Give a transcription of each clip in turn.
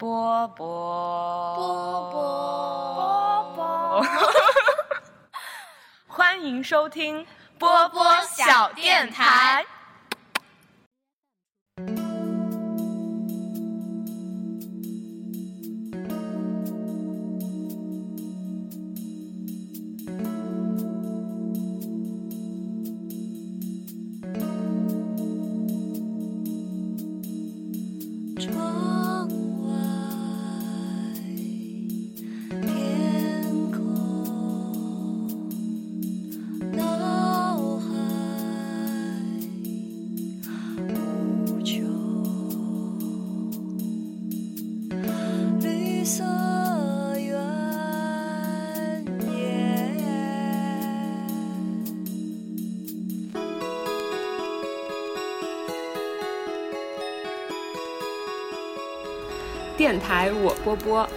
波波。波波。波，欢迎收听波波小电台。波波。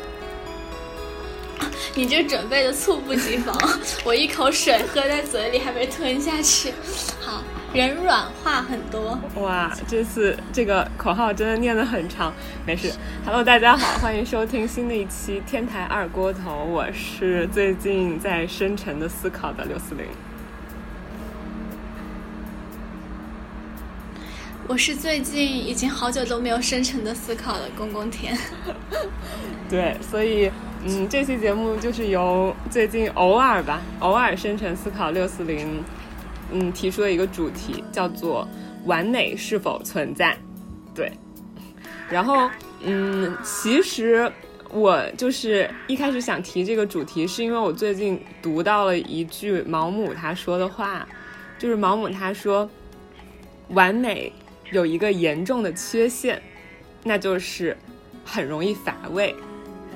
你这准备的猝不及防，我一口水喝在嘴里还没吞下去。好，人软话很多。哇，这次这个口号真的念得很长，没事。Hello，大家好，欢迎收听新的一期《天台二锅头》，我是最近在深沉的思考的刘思玲。我是最近已经好久都没有深沉的思考了公公田。对，所以嗯，这期节目就是由最近偶尔吧，偶尔深沉思考六四零，嗯，提出了一个主题，叫做“完美是否存在”。对，然后嗯，其实我就是一开始想提这个主题，是因为我最近读到了一句毛姆他说的话，就是毛姆他说，完美有一个严重的缺陷，那就是很容易乏味。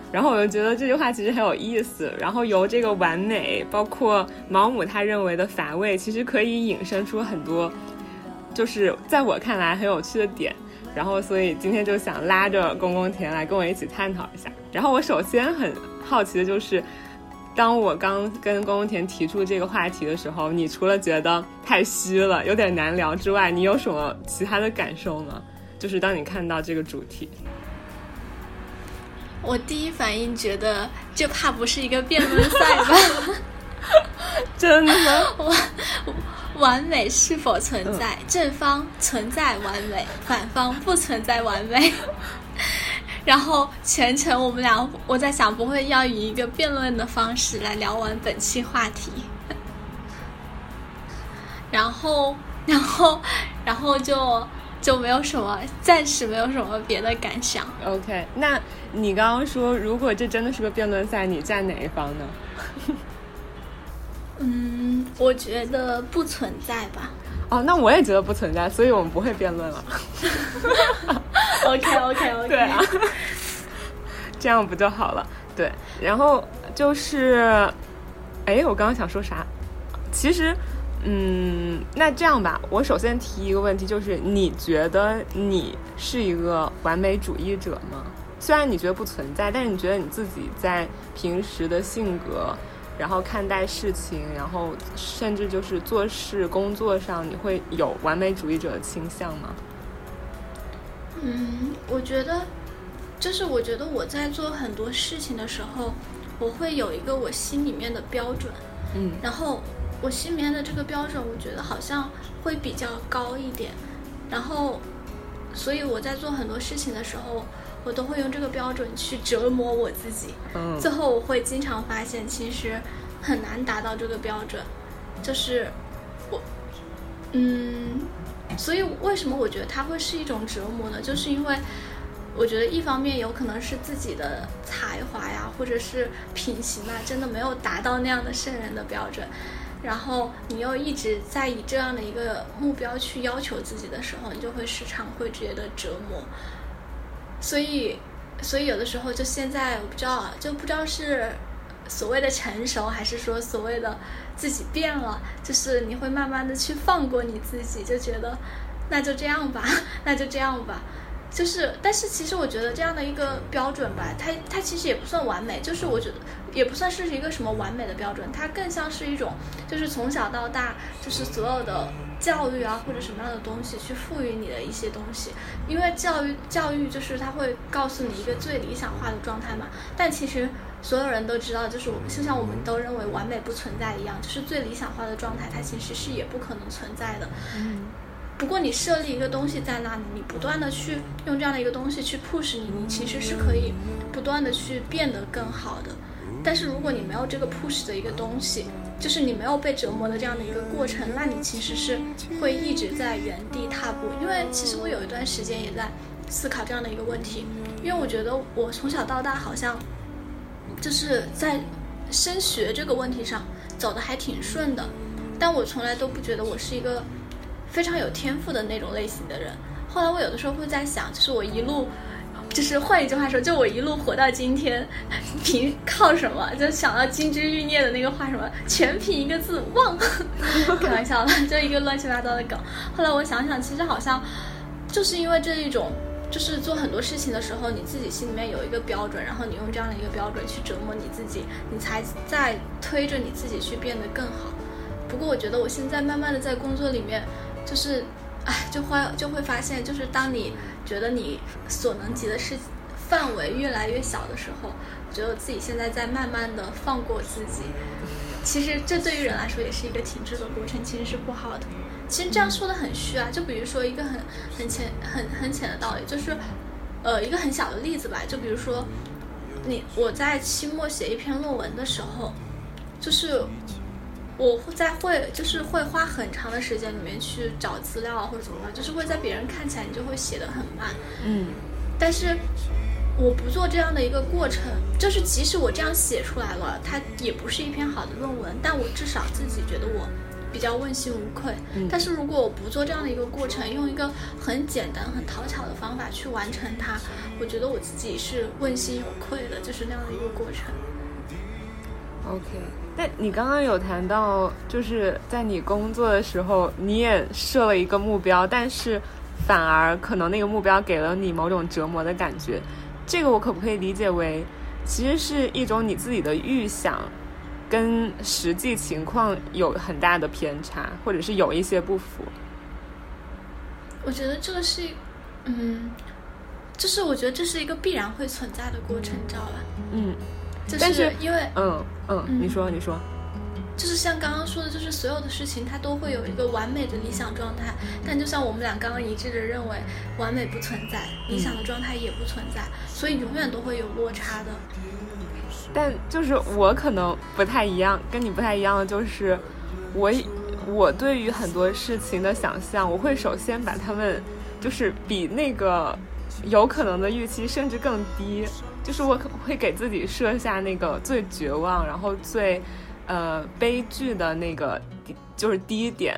然后我就觉得这句话其实很有意思。然后由这个完美，包括毛姆他认为的乏味，其实可以引申出很多，就是在我看来很有趣的点。然后所以今天就想拉着公公田来跟我一起探讨一下。然后我首先很好奇的就是，当我刚跟公公田提出这个话题的时候，你除了觉得太虚了，有点难聊之外，你有什么其他的感受吗？就是当你看到这个主题。我第一反应觉得，这怕不是一个辩论赛吧？真的吗？完 完美是否存在？正方存在完美，反方不存在完美。然后全程我们俩，我在想，不会要以一个辩论的方式来聊完本期话题。然后，然后，然后就就没有什么，暂时没有什么别的感想。OK，那你刚刚说，如果这真的是个辩论赛，你站哪一方呢？嗯，我觉得不存在吧。哦，那我也觉得不存在，所以我们不会辩论了。OK OK OK。对啊，这样不就好了？对，然后就是，哎，我刚刚想说啥？其实，嗯，那这样吧，我首先提一个问题，就是你觉得你是一个完美主义者吗？虽然你觉得不存在，但是你觉得你自己在平时的性格，然后看待事情，然后甚至就是做事、工作上，你会有完美主义者的倾向吗？嗯，我觉得，就是我觉得我在做很多事情的时候，我会有一个我心里面的标准，嗯然后我心里面的这个标准，我觉得好像会比较高一点，然后，所以我在做很多事情的时候，我都会用这个标准去折磨我自己，嗯最后我会经常发现，其实很难达到这个标准，就是我，嗯，所以为什么我觉得它会是一种折磨呢？就是因为我觉得一方面有可能是自己的才华呀，或者是品行啊，真的没有达到那样的圣人的标准，然后你又一直在以这样的一个目标去要求自己的时候，你就会时常会觉得折磨。所以，所以有的时候就现在我不知道，就不知道是所谓的成熟，还是说所谓的自己变了，就是你会慢慢的去放过你自己，就觉得那就这样吧，那就这样吧。就是，但是其实我觉得这样的一个标准吧，它它其实也不算完美，就是我觉得也不算是一个什么完美的标准，它更像是一种，就是从小到大，就是所有的教育啊或者什么样的东西去赋予你的一些东西，因为教育教育就是它会告诉你一个最理想化的状态嘛，但其实。所有人都知道，就是我们就像我们都认为完美不存在一样，就是最理想化的状态，它其实是也不可能存在的。不过你设立一个东西在那里，你不断的去用这样的一个东西去 push 你，你其实是可以不断的去变得更好的。但是如果你没有这个 push 的一个东西，就是你没有被折磨的这样的一个过程，那你其实是会一直在原地踏步。因为其实我有一段时间也在思考这样的一个问题，因为我觉得我从小到大好像就是在升学这个问题上走的还挺顺的，但我从来都不觉得我是一个非常有天赋的那种类型的人。后来我有的时候会在想，就是我一路，就是换一句话说，就我一路活到今天，凭靠什么？就想到金枝玉孽的那个话，什么全凭一个字忘。开玩笑的，就一个乱七八糟的梗。后来我想想，其实好像就是因为这一种。就是做很多事情的时候，你自己心里面有一个标准，然后你用这样的一个标准去折磨你自己，你才在推着你自己去变得更好。不过我觉得我现在慢慢的在工作里面，就是，哎，就会就会发现，就是当你觉得你所能及的事范围越来越小的时候，我觉得自己现在在慢慢的放过自己。其实这对于人来说也是一个停滞的过程，其实是不好的。其实这样说的很虚啊，就比如说一个很很浅很很浅的道理，就是，呃，一个很小的例子吧，就比如说，你我在期末写一篇论文的时候，就是我会在会就是会花很长的时间里面去找资料啊或者怎么样，就是会在别人看起来你就会写的很慢，嗯，但是我不做这样的一个过程，就是即使我这样写出来了，它也不是一篇好的论文，但我至少自己觉得我比较问心无愧。嗯但是如果我不做这样的一个过程，用一个很简单、很讨巧的方法去完成它，我觉得我自己是问心有愧的，就是那样的一个过程。OK，那你刚刚有谈到，就是在你工作的时候，你也设了一个目标，但是反而可能那个目标给了你某种折磨的感觉。这个我可不可以理解为，其实是一种你自己的预想，跟实际情况有很大的偏差，或者是有一些不符？我觉得这个是，嗯，就是我觉得这是一个必然会存在的过程，你知道吧？嗯就但是因为嗯嗯，嗯你说你说，就是像刚刚说的，就是所有的事情它都会有一个完美的理想状态，但就像我们俩刚刚一致的认为，完美不存在，理想的状态也不存在，所以永远都会有落差的。但就是我可能不太一样，跟你不太一样的就是，我我对于很多事情的想象，我会首先把他们就是比那个有可能的预期甚至更低，就是我可会给自己设下那个最绝望，然后最呃悲剧的那个就是低点，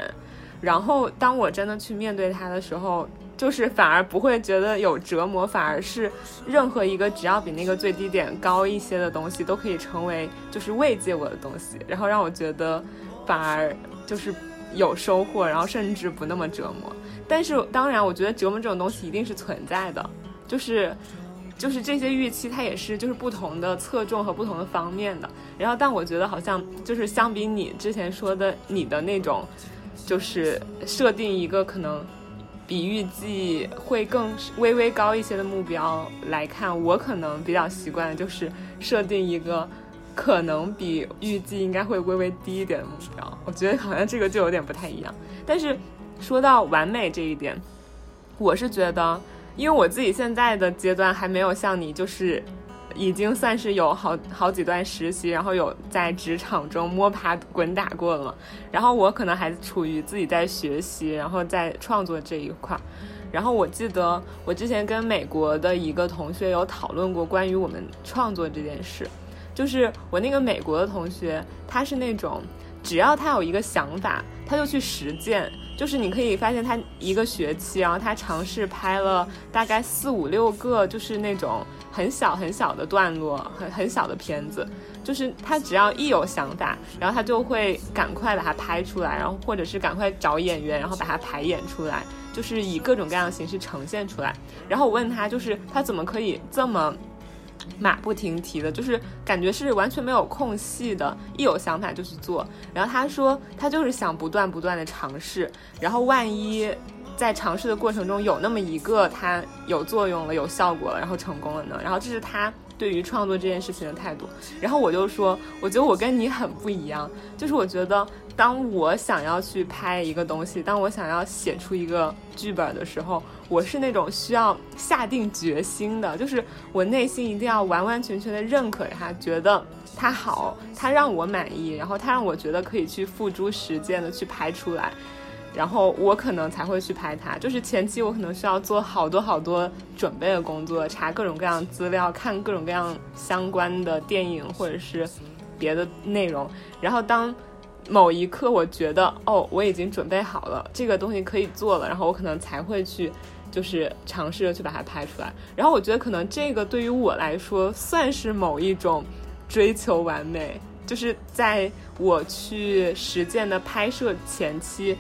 然后当我真的去面对它的时候。就是反而不会觉得有折磨，反而是任何一个只要比那个最低点高一些的东西，都可以成为就是慰藉我的东西，然后让我觉得反而就是有收获，然后甚至不那么折磨。但是当然，我觉得折磨这种东西一定是存在的，就是就是这些预期它也是就是不同的侧重和不同的方面的。然后，但我觉得好像就是相比你之前说的你的那种，就是设定一个可能。比预计会更微微高一些的目标来看，我可能比较习惯的就是设定一个可能比预计应该会微微低一点的目标。我觉得好像这个就有点不太一样。但是说到完美这一点，我是觉得，因为我自己现在的阶段还没有像你，就是已经算是有好好几段实习，然后有在职场中摸爬滚打过了嘛。然后我可能还处于自己在学习，然后在创作这一块。然后我记得我之前跟美国的一个同学有讨论过关于我们创作这件事，就是我那个美国的同学，他是那种只要他有一个想法，他就去实践，就是你可以发现他一个学期，然后他尝试拍了大概四五六个，就是那种很小很小的段落，很很小的片子。就是他只要一有想法，然后他就会赶快把它拍出来，然后或者是赶快找演员，然后把它排演出来，就是以各种各样的形式呈现出来。然后我问他，就是他怎么可以这么马不停蹄的，就是感觉是完全没有空隙的，一有想法就去做。然后他说，他就是想不断不断的尝试，然后万一在尝试的过程中有那么一个他有作用了、有效果了，然后成功了呢？然后这是他对于创作这件事情的态度。然后我就说，我觉得我跟你很不一样，就是我觉得当我想要去拍一个东西，当我想要写出一个剧本的时候，我是那种需要下定决心的，就是我内心一定要完完全全的认可它，觉得它好，它让我满意，然后它让我觉得可以去付诸实践的去拍出来。然后我可能才会去拍它，就是前期我可能需要做好多好多准备的工作，查各种各样资料，看各种各样相关的电影或者是别的内容。然后当某一刻我觉得哦，我已经准备好了，这个东西可以做了，然后我可能才会去就是尝试着去把它拍出来。然后我觉得可能这个对于我来说算是某一种追求完美，就是在我去实践的拍摄前期。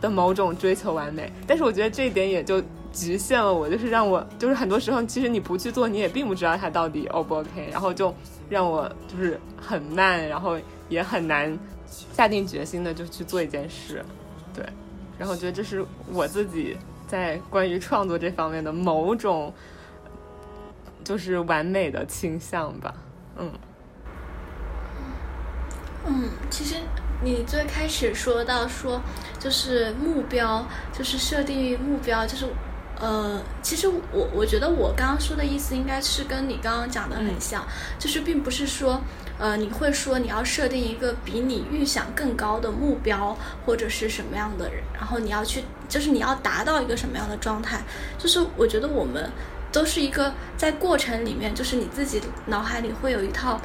的某种追求完美，但是我觉得这一点也就局限了我，就是让我就是很多时候其实你不去做，你也并不知道它到底 O 不 OK，然后就让我就是很慢，然后也很难下定决心的就去做一件事，对，然后觉得这是我自己在关于创作这方面的某种就是完美的倾向吧，嗯。嗯，其实你最开始说到说，就是目标，就是设定目标，就是呃，其实我我觉得我刚刚说的意思应该是跟你刚刚讲的很像，就是并不是说呃你会说你要设定一个比你预想更高的目标或者是什么样的人，然后你要去就是你要达到一个什么样的状态，就是我觉得我们都是一个在过程里面，就是你自己脑海里会有一套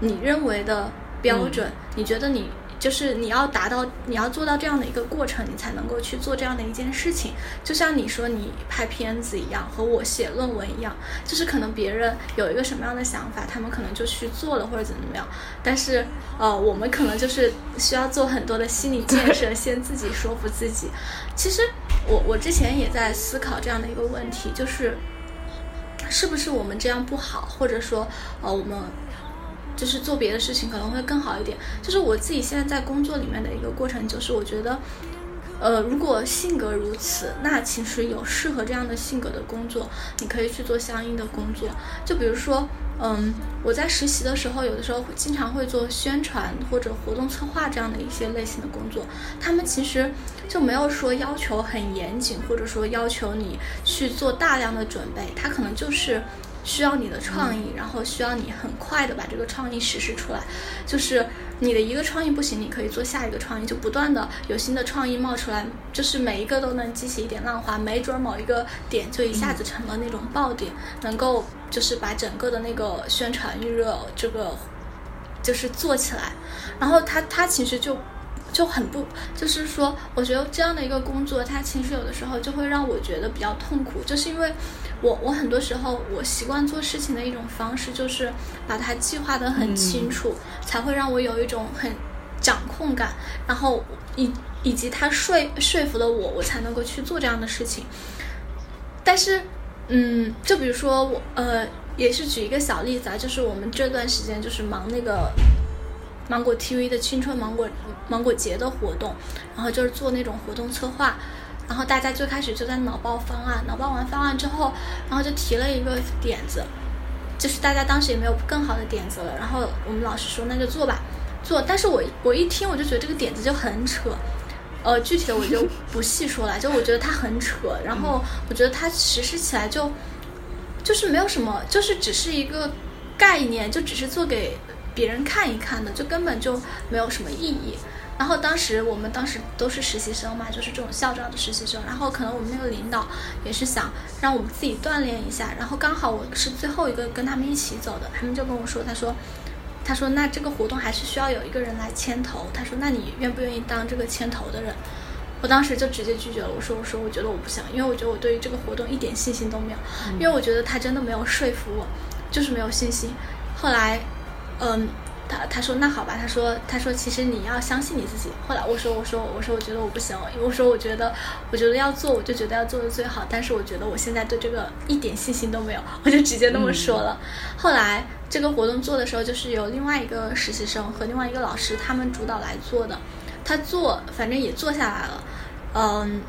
你认为的标准，你觉得你就是你要达到，你要做到这样的一个过程，你才能够去做这样的一件事情。就像你说你拍片子一样，和我写论文一样，就是可能别人有一个什么样的想法，他们可能就去做了或者怎么怎么样，但是呃，我们可能就是需要做很多的心理建设，先自己说服自己。其实我我之前也在思考这样的一个问题，就是是不是我们这样不好，或者说呃我们。就是做别的事情可能会更好一点。就是我自己现在在工作里面的一个过程，就是我觉得，呃，如果性格如此，那其实有适合这样的性格的工作，你可以去做相应的工作。就比如说，嗯，我在实习的时候，有的时候经常会做宣传或者活动策划这样的一些类型的工作。他们其实就没有说要求很严谨，或者说要求你去做大量的准备，他可能就是。需要你的创意，然后需要你很快的把这个创意实施出来。就是你的一个创意不行，你可以做下一个创意，就不断的有新的创意冒出来，就是每一个都能激起一点浪花，没准某一个点就一下子成了那种爆点，能够就是把整个的那个宣传预热这个就是做起来。然后它它其实就就很不，就是说，我觉得这样的一个工作，它其实有的时候就会让我觉得比较痛苦，就是因为。我我很多时候我习惯做事情的一种方式就是把它计划的很清楚，才会让我有一种很掌控感，然后以以及他说说服了我，我才能够去做这样的事情。但是，嗯，就比如说我呃，也是举一个小例子啊，就是我们这段时间就是忙那个芒果 TV 的青春芒果芒果节的活动，然后就是做那种活动策划。然后大家最开始就在脑爆方案，脑爆完方案之后，然后就提了一个点子，就是大家当时也没有更好的点子了。然后我们老师说那就做吧，做。但是我我一听我就觉得这个点子就很扯，呃，具体的我就不细说了，就我觉得它很扯。然后我觉得它实施起来就就是没有什么，就是只是一个概念，就只是做给别人看一看的，就根本就没有什么意义。然后当时我们当时都是实习生嘛，就是这种校招的实习生。然后可能我们那个领导也是想让我们自己锻炼一下。然后刚好我是最后一个跟他们一起走的，他们就跟我说，他说，他说那这个活动还是需要有一个人来牵头。他说那你愿不愿意当这个牵头的人？我当时就直接拒绝了，我说我说我觉得我不想，因为我觉得我对于这个活动一点信心都没有，因为我觉得他真的没有说服我，就是没有信心。后来，嗯，他他说那好吧，他说他说其实你要相信你自己。后来我说我说我说我觉得我不行，我说我觉得我觉得要做我就觉得要做的最好，但是我觉得我现在对这个一点信心都没有，我就直接那么说了。后来这个活动做的时候，就是由另外一个实习生和另外一个老师他们主导来做的。他做反正也做下来了，嗯，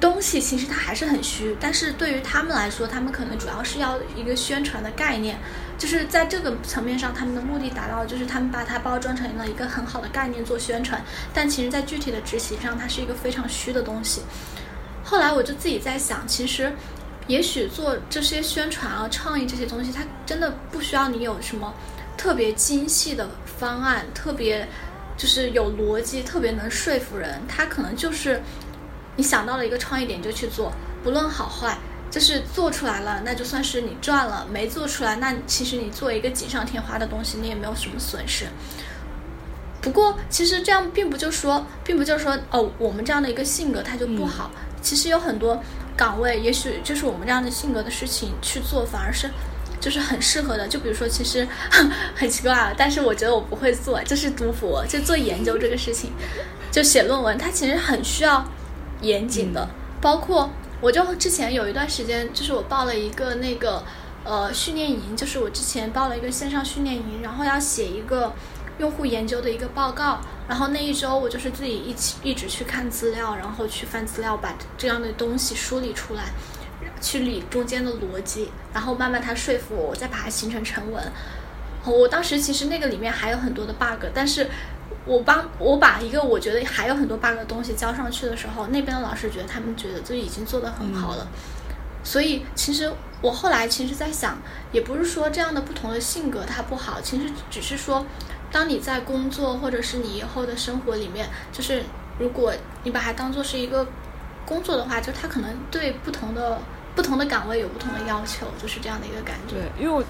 东西其实它还是很虚，但是对于他们来说，他们可能主要是要一个宣传的概念，就是在这个层面上，他们的目的达到，就是他们把它包装成了一个很好的概念做宣传，但其实在具体的执行上，它是一个非常虚的东西。后来我就自己在想，其实也许做这些宣传啊、创意这些东西，它真的不需要你有什么特别精细的方案，特别就是有逻辑，特别能说服人。它可能就是你想到了一个创意点就去做，不论好坏，就是做出来了，那就算是你赚了；没做出来，那其实你做一个锦上添花的东西，你也没有什么损失。不过，其实这样并不就说，并不就说，哦，我们这样的一个性格它就不好。其实有很多岗位，也许就是我们这样的性格的事情去做，反而是就是很适合的。就比如说，其实 很奇怪啊，但是我觉得我不会做，就是读博，就做研究这个事情，就写论文，它其实很需要严谨的。包括我就之前有一段时间，就是我报了一个那个呃训练营，就是我之前报了一个线上训练营，然后要写一个用户研究的一个报告，然后那一周我就是自己一起一直去看资料，然后去翻资料，把这样的东西梳理出来，去理中间的逻辑，然后慢慢它说服我，我再把它形成成文。我当时其实那个里面还有很多的 bug，但是我帮我把一个我觉得还有很多 bug 的东西交上去的时候，那边的老师觉得他们觉得就已经做得很好了。所以其实我后来其实在想，也不是说这样的不同的性格它不好，其实只是说，当你在工作或者是你以后的生活里面，就是如果你把它当做是一个工作的话，就它可能对不同的不同的岗位有不同的要求，就是这样的一个感觉。对，因为我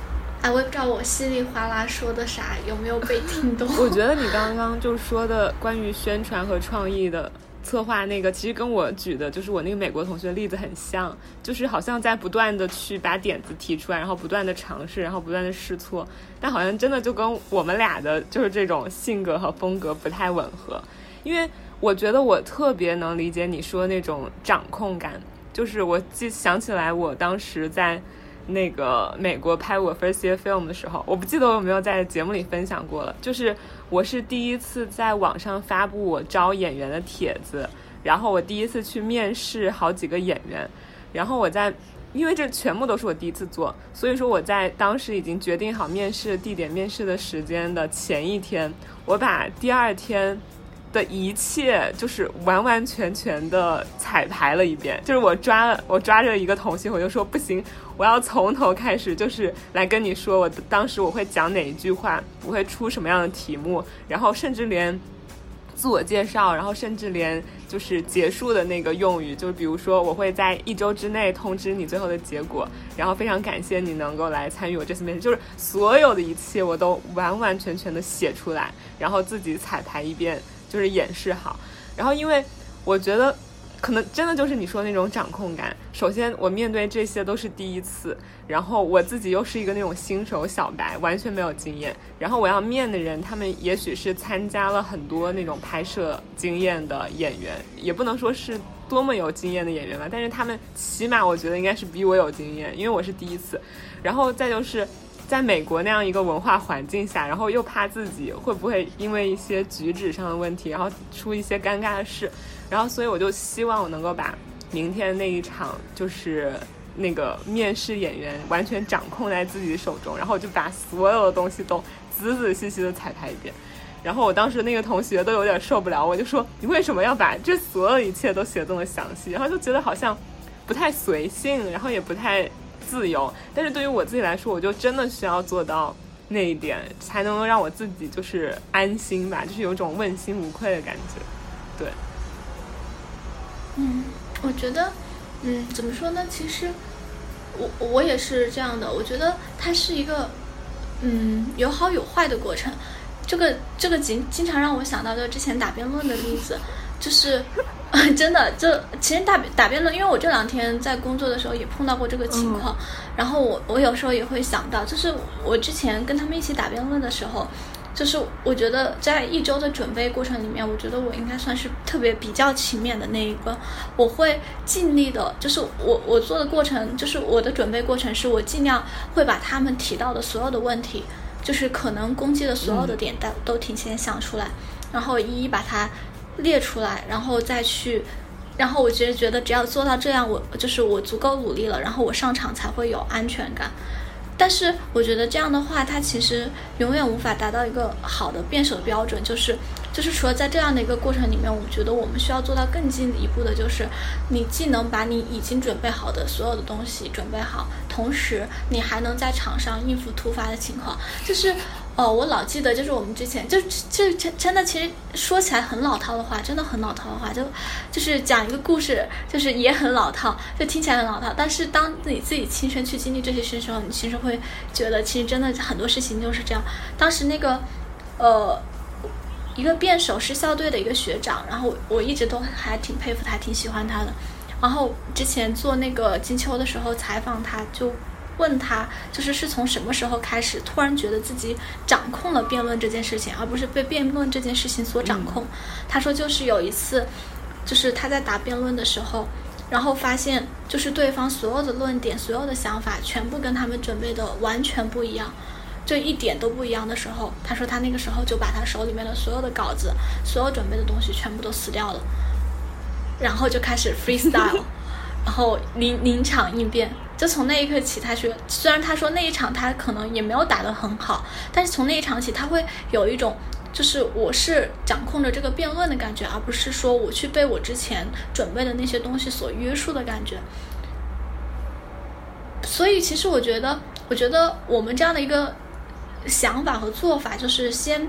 哎，我也不知道我稀里哗啦说的啥有没有被听懂。我觉得你刚刚就说的关于宣传和创意的策划那个，其实跟我举的就是我那个美国同学的例子很像，就是好像在不断的去把点子提出来，然后不断的尝试，然后不断的试错，但好像真的就跟我们俩的就是这种性格和风格不太吻合。因为我觉得我特别能理解你说那种掌控感，就是我记想起来我当时在。那个美国拍我 first year film 的时候，我不记得我有没有在节目里分享过了。就是我是第一次在网上发布我招演员的帖子，然后我第一次去面试好几个演员，然后我在，因为这全部都是我第一次做，所以说我在当时已经决定好面试地点、面试的时间的前一天，我把第二天。的一切就是完完全全的彩排了一遍，就是我抓了我抓着一个同学，我就说不行，我要从头开始，就是来跟你说，我当时我会讲哪一句话，我会出什么样的题目，然后甚至连自我介绍，然后甚至连就是结束的那个用语，就是比如说我会在一周之内通知你最后的结果，然后非常感谢你能够来参与我这次面试，就是所有的一切我都完完全全的写出来，然后自己彩排一遍。就是演示好，然后因为我觉得可能真的就是你说那种掌控感。首先，我面对这些都是第一次，然后我自己又是一个那种新手小白，完全没有经验。然后我要面的人，他们也许是参加了很多那种拍摄经验的演员，也不能说是多么有经验的演员吧，但是他们起码我觉得应该是比我有经验，因为我是第一次。然后再就是。在美国那样一个文化环境下，然后又怕自己会不会因为一些举止上的问题，然后出一些尴尬的事，然后所以我就希望我能够把明天那一场就是那个面试演员完全掌控在自己手中，然后就把所有的东西都仔仔细细的彩排一遍。然后我当时那个同学都有点受不了，我就说你为什么要把这所有一切都写这么详细？然后就觉得好像不太随性，然后也不太。自由，但是对于我自己来说，我就真的需要做到那一点，才能够让我自己就是安心吧，就是有种问心无愧的感觉。对，嗯，我觉得，嗯，怎么说呢？其实我我也是这样的，我觉得它是一个，嗯，有好有坏的过程。这个这个经经常让我想到，就之前打辩论的例子，就是 真的，就其实打打辩论，因为我这两天在工作的时候也碰到过这个情况，然后我我有时候也会想到，就是我之前跟他们一起打辩论的时候，就是我觉得在一周的准备过程里面，我觉得我应该算是特别比较勤勉的那一个，我会尽力的，就是我我做的过程，就是我的准备过程，是我尽量会把他们提到的所有的问题，就是可能攻击的所有的点都都提前想出来，然后一一把它列出来，然后再去。然后我觉得觉得只要做到这样，我就是我足够努力了，然后我上场才会有安全感。但是我觉得这样的话，它其实永远无法达到一个好的辩手标准，就是就是除了在这样的一个过程里面，我觉得我们需要做到更进一步的，就是你既能把你已经准备好的所有的东西准备好，同时你还能在场上应付突发的情况，就是。哦，我老记得，就是我们之前就就真真的，其实说起来很老套的话，真的很老套的话，就就是讲一个故事，就是也很老套，就听起来很老套。但是当你自己亲身去经历这些事的时候，你其实会觉得，其实真的很多事情就是这样。当时那个，呃，一个辩手是校队的一个学长，然后我一直都还挺佩服他，挺喜欢他的。然后之前做那个金秋的时候采访他，就。问他就是是从什么时候开始突然觉得自己掌控了辩论这件事情，而不是被辩论这件事情所掌控。他说就是有一次，就是他在答辩论的时候，然后发现就是对方所有的论点、所有的想法全部跟他们准备的完全不一样，就一点都不一样的时候，他说他那个时候就把他手里面的所有的稿子、所有准备的东西全部都撕掉了，然后就开始 freestyle，然后临临场应变。就从那一刻起，他说，虽然他说那一场他可能也没有打得很好，但是从那一场起，他会有一种就是我是掌控着这个辩论的感觉，而不是说我去被我之前准备的那些东西所约束的感觉。所以，其实我觉得，我觉得我们这样的一个想法和做法，就是先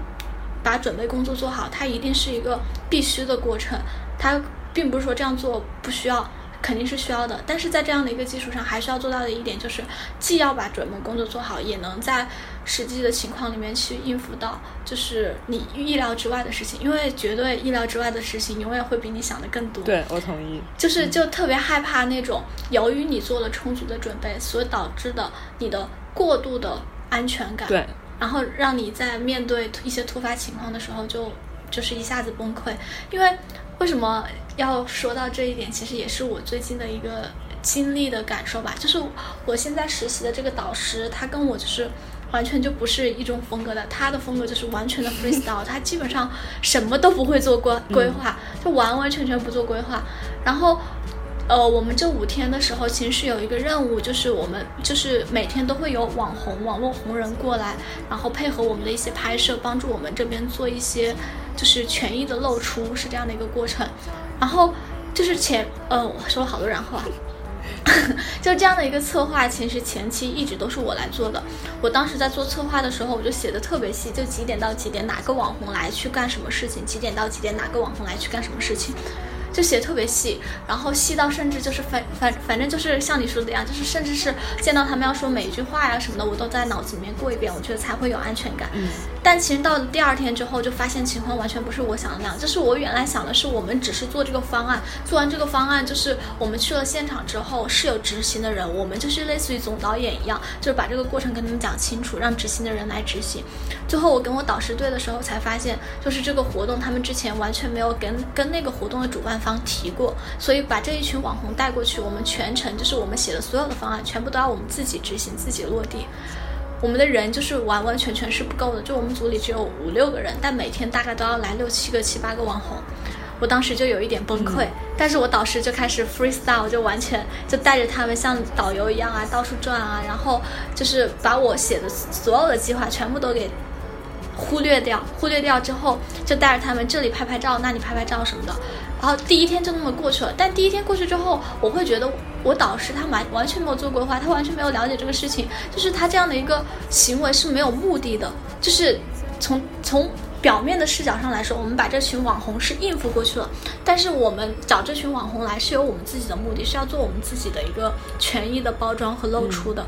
把准备工作做好，它一定是一个必须的过程，它并不是说这样做不需要。肯定是需要的，但是在这样的一个基础上，还需要做到的一点就是，既要把准备工作做好，也能在实际的情况里面去应付到，就是你意料之外的事情。因为绝对意料之外的事情，永远会比你想的更多。对我同意。就是就特别害怕那种由于你做了充足的准备所导致的你的过度的安全感。对。然后让你在面对一些突发情况的时候，就就是一下子崩溃。因为为什么？要说到这一点，其实也是我最近的一个经历的感受吧。就是我现在实习的这个导师，他跟我就是完全就不是一种风格的。他的风格就是完全的 freestyle，他基本上什么都不会做规规划，就完完全全不做规划。然后，呃，我们这五天的时候，其实是有一个任务，就是我们就是每天都会有网红、网络红人过来，然后配合我们的一些拍摄，帮助我们这边做一些就是权益的露出，是这样的一个过程。然后就是前，呃，我说了好多然后啊，就这样的一个策划，其实前期一直都是我来做的。我当时在做策划的时候，我就写的特别细，就几点到几点哪个网红来去干什么事情，几点到几点哪个网红来去干什么事情。就写特别细，然后细到甚至就是反反反正就是像你说的一样，就是甚至是见到他们要说每一句话呀什么的，我都在脑子里面过一遍，我觉得才会有安全感。嗯。但其实到了第二天之后，就发现情况完全不是我想的那样。就是我原来想的是，我们只是做这个方案，做完这个方案，就是我们去了现场之后是有执行的人，我们就是类似于总导演一样，就是把这个过程跟他们讲清楚，让执行的人来执行。最后我跟我导师对的时候，才发现就是这个活动他们之前完全没有跟跟那个活动的主办。方提过，所以把这一群网红带过去，我们全程就是我们写的所有的方案，全部都要我们自己执行、自己落地。我们的人就是完完全全是不够的，就我们组里只有五六个人，但每天大概都要来六七个、七八个网红。我当时就有一点崩溃，但是我导师就开始 freestyle，就完全就带着他们像导游一样啊，到处转啊，然后就是把我写的所有的计划全部都给。忽略掉，忽略掉之后，就带着他们这里拍拍照，那里拍拍照什么的，然后第一天就那么过去了。但第一天过去之后，我会觉得我导师他完完全没有做规划，他完全没有了解这个事情，就是他这样的一个行为是没有目的的。就是从从表面的视角上来说，我们把这群网红是应付过去了，但是我们找这群网红来是有我们自己的目的，是要做我们自己的一个权益的包装和露出的。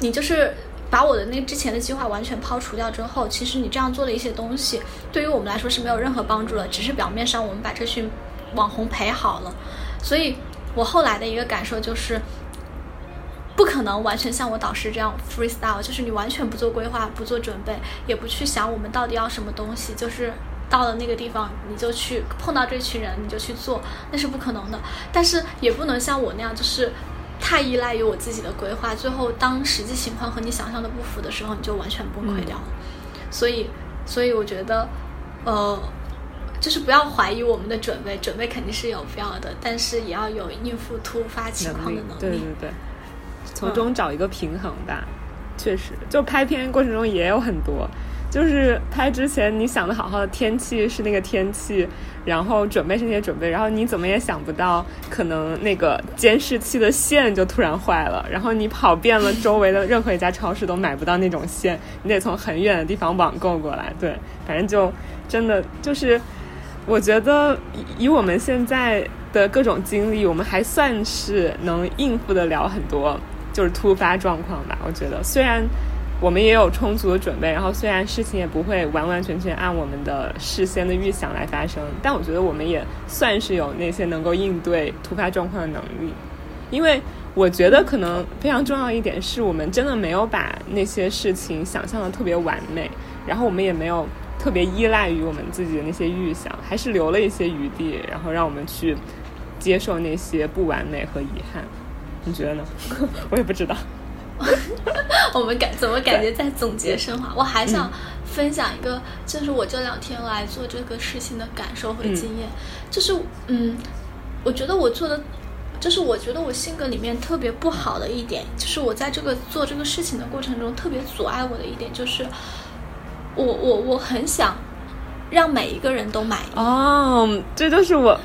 你就是。把我的那之前的计划完全抛除掉之后，其实你这样做的一些东西，对于我们来说是没有任何帮助的，只是表面上我们把这群网红陪好了，所以我后来的一个感受就是。不可能完全像我导师这样 freestyle，就是你完全不做规划、不做准备，也不去想我们到底要什么东西，就是到了那个地方你就去碰到这群人你就去做，那是不可能的。但是也不能像我那样，就是太依赖于我自己的规划，最后当实际情况和你想象的不符的时候，你就完全崩溃掉了。所以，所以我觉得，呃。就是不要怀疑我们的准备，准备肯定是有必要的，但是也要有应付突发情况的能力。对对对，从中找一个平衡吧。确实，就拍片过程中也有很多，就是拍之前你想的好好的天气是那个天气，然后准备是那些准备，然后你怎么也想不到，可能那个监视器的线就突然坏了，然后你跑遍了周围的任何一家超市都买不到那种线，你得从很远的地方网购过来。对，反正就真的就是。我觉得以我们现在的各种经历，我们还算是能应付得了很多就是突发状况吧。我觉得虽然我们也有充足的准备，然后虽然事情也不会完完全全按我们的事先的预想来发生，但我觉得我们也算是有那些能够应对突发状况的能力。因为我觉得可能非常重要一点是我们真的没有把那些事情想象的特别完美，然后我们也没有。特别依赖于我们自己的那些预想，还是留了一些余地，然后让我们去接受那些不完美和遗憾。你觉得呢？我也不知道。我们感怎么感觉在总结升华？我还想分享一个，就是我这两天来做这个事情的感受和经验，就是嗯，我觉得我做的，就是我觉得我性格里面特别不好的一点，就是我在这个做这个事情的过程中特别阻碍我的一点就是。我我我很想让每一个人都满意哦，这就是我。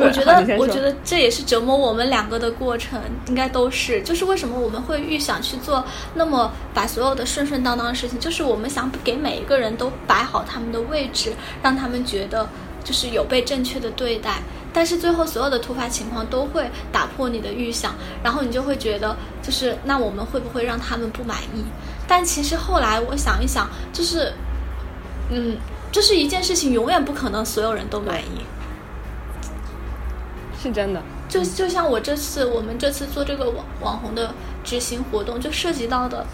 我觉得，我觉得这也是折磨我们两个的过程，应该都是。就是为什么我们会预想去做那么把所有的顺顺当当的事情，就是我们想给每一个人都摆好他们的位置，让他们觉得就是有被正确的对待。但是最后所有的突发情况都会打破你的预想，然后你就会觉得，就是那我们会不会让他们不满意？但其实后来我想一想，就是。嗯，就是一件事情，永远不可能所有人都满意，是真的。就就像我这次，我们这次做这个网网红的执行活动，就涉及到的。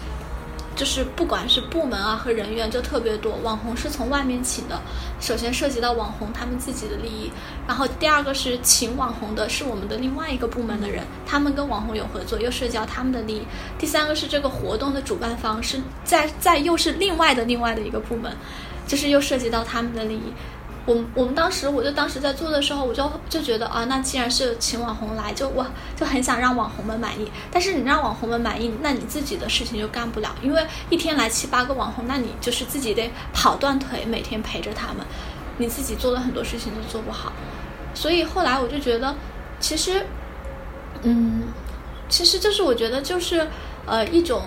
就是不管是部门啊和人员就特别多，网红是从外面请的，首先涉及到网红他们自己的利益，然后第二个是请网红的是我们的另外一个部门的人，他们跟网红有合作，又涉及到他们的利益，第三个是这个活动的主办方是在在又是另外的另外的一个部门，就是又涉及到他们的利益。我我们当时，我就当时在做的时候，我就就觉得啊，那既然是请网红来，就我就很想让网红们满意。但是你让网红们满意，那你自己的事情就干不了，因为一天来七八个网红，那你就是自己得跑断腿，每天陪着他们，你自己做的很多事情都做不好。所以后来我就觉得，其实，嗯，其实就是我觉得就是呃一种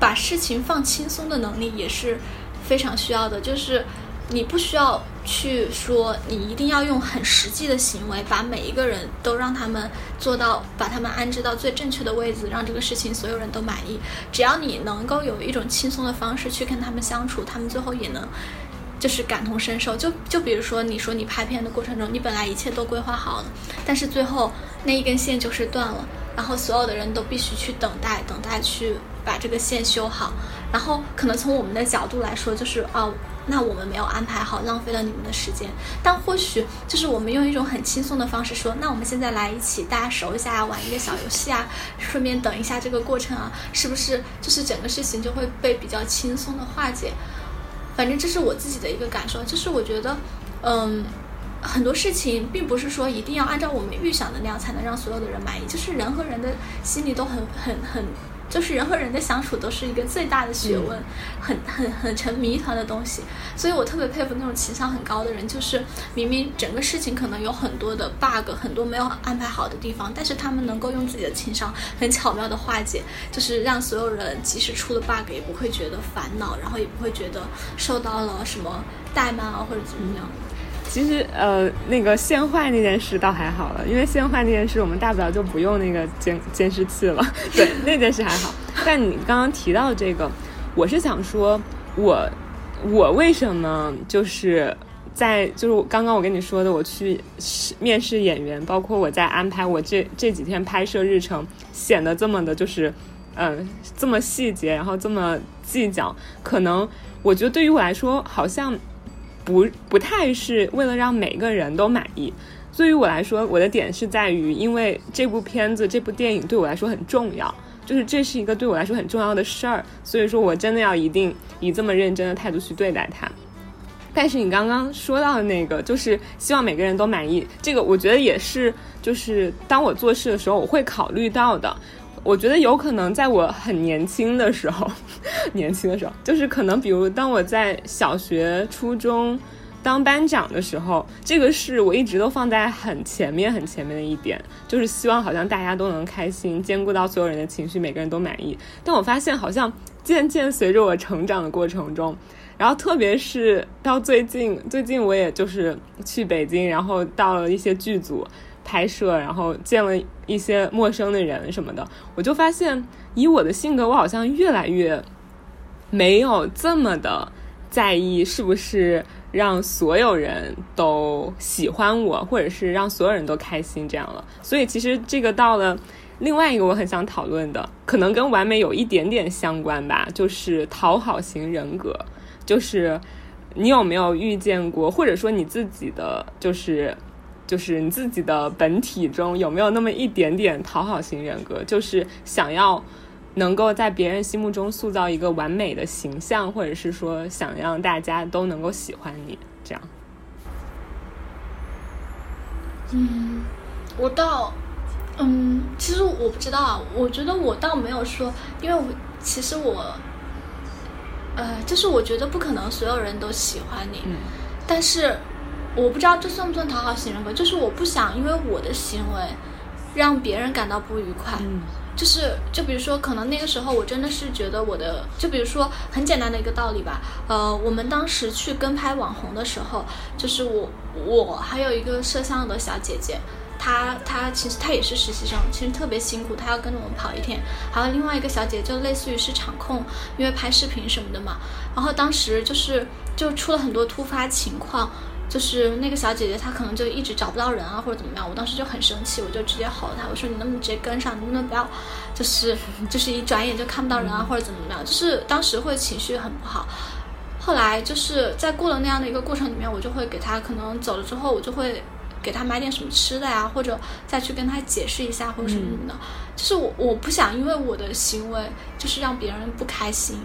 把事情放轻松的能力也是非常需要的，就是你不需要。去说，你一定要用很实际的行为，把每一个人都让他们做到，把他们安置到最正确的位置，让这个事情所有人都满意。只要你能够有一种轻松的方式去跟他们相处，他们最后也能就是感同身受。就就比如说，你说你拍片的过程中，你本来一切都规划好了，但是最后那一根线就是断了，然后所有的人都必须去等待，等待去把这个线修好。然后可能从我们的角度来说，就是啊。那我们没有安排好，浪费了你们的时间。但或许就是我们用一种很轻松的方式说，那我们现在来一起，大家熟一下，玩一个小游戏啊，顺便等一下这个过程啊，是不是就是整个事情就会被比较轻松的化解？反正这是我自己的一个感受，就是我觉得，嗯，很多事情并不是说一定要按照我们预想的那样才能让所有的人满意，就是人和人的心里都很很很。就是人和人的相处都是一个最大的学问，很很很成谜团的东西，所以我特别佩服那种情商很高的人，就是明明整个事情可能有很多的 bug，很多没有安排好的地方，但是他们能够用自己的情商很巧妙的化解，就是让所有人即使出了 bug 也不会觉得烦恼，然后也不会觉得受到了什么怠慢啊或者怎么样。其实，呃，那个线坏那件事倒还好了，因为线坏那件事，我们大不了就不用那个监监视器了。对，那件事还好。但你刚刚提到这个，我是想说，我我为什么就是在就是刚刚我跟你说的，我去试面试演员，包括我在安排我这这几天拍摄日程，显得这么的就是，嗯、这么细节，然后这么计较，可能我觉得对于我来说，好像不不太是为了让每个人都满意。对于我来说，我的点是在于，因为这部片子、这部电影对我来说很重要，就是这是一个对我来说很重要的事儿，所以说我真的要一定以这么认真的态度去对待它。但是你刚刚说到的那个，就是希望每个人都满意，这个我觉得也是，就是当我做事的时候我会考虑到的。我觉得有可能在我很年轻的时候，年轻的时候，就是可能比如当我在小学、初中当班长的时候，这个是我一直都放在很前面、很前面的一点，就是希望好像大家都能开心，兼顾到所有人的情绪，每个人都满意。但我发现好像渐渐随着我成长的过程中，然后特别是到最近，最近我也就是去北京，然后到了一些剧组拍摄，然后见了一些陌生的人什么的，我就发现以我的性格，我好像越来越没有这么的在意是不是让所有人都喜欢我，或者是让所有人都开心这样了。所以其实这个到了。另外一个我很想讨论的，可能跟完美有一点点相关吧，就是讨好型人格。就是你有没有遇见过，或者说你自己的，就是就是你自己的本体中有没有那么一点点讨好型人格？就是想要能够在别人心目中塑造一个完美的形象，或者是说想让大家都能够喜欢你，这样。嗯，我倒，嗯，其实我不知道啊，我觉得我倒没有说，因为我其实我，呃，就是我觉得不可能所有人都喜欢你，嗯但是我不知道这算不算讨好型人格，就是我不想因为我的行为让别人感到不愉快，嗯就是就比如说，可能那个时候我真的是觉得我的，就比如说很简单的一个道理吧，呃，我们当时去跟拍网红的时候，就是我我还有一个摄像的小姐姐。她她其实她也是实习生，其实特别辛苦，她要跟着我们跑一天。还有另外一个小姐，就类似于是场控，因为拍视频什么的嘛。然后当时就是就出了很多突发情况，就是那个小姐姐她可能就一直找不到人啊，或者怎么样。我当时就很生气，我就直接吼她，我说你能不能直接跟上，能不能不要，就是就是一转眼就看不到人啊，或者怎么样。就是当时会情绪很不好。后来就是在过了那样的一个过程里面，我就会给她可能走了之后，我就会给她买点什么吃的呀，或者再去跟她解释一下或者什么什么的。就是我我不想因为我的行为就是让别人不开心，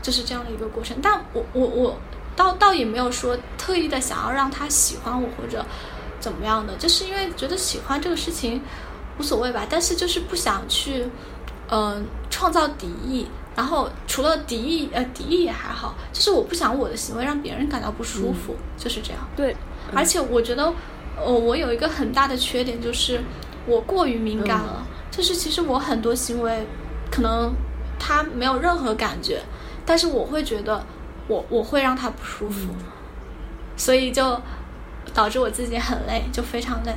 就是这样的一个过程。但我我我倒倒也没有说特意的想要让他喜欢我或者怎么样的，就是因为觉得喜欢这个事情无所谓吧，但是就是不想去嗯、创造敌意。然后除了敌意，呃，敌意也还好，就是我不想我的行为让别人感到不舒服，就是这样。对，而且我觉得，呃，我有一个很大的缺点，就是我过于敏感了。就是其实我很多行为，可能他没有任何感觉，但是我会觉得我我会让他不舒服，所以就导致我自己很累，就非常累。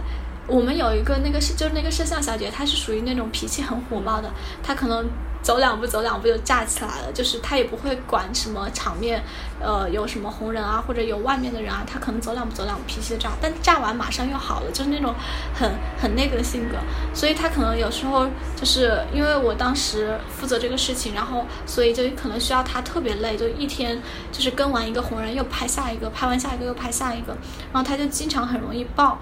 我们有一个那个是就是那个摄像小姐，她是属于那种脾气很火爆的，她可能走两步走两步就炸起来了，就是他也不会管什么场面，呃，有什么红人啊，或者有外面的人啊，他可能走两步走两步脾气就炸，但炸完马上又好了，就是那种很很那个的性格，所以他可能有时候就是因为我当时负责这个事情，然后所以就可能需要他特别累，就一天就是跟完一个红人又拍下一个，拍完下一个又拍下一个，然后他就经常很容易爆。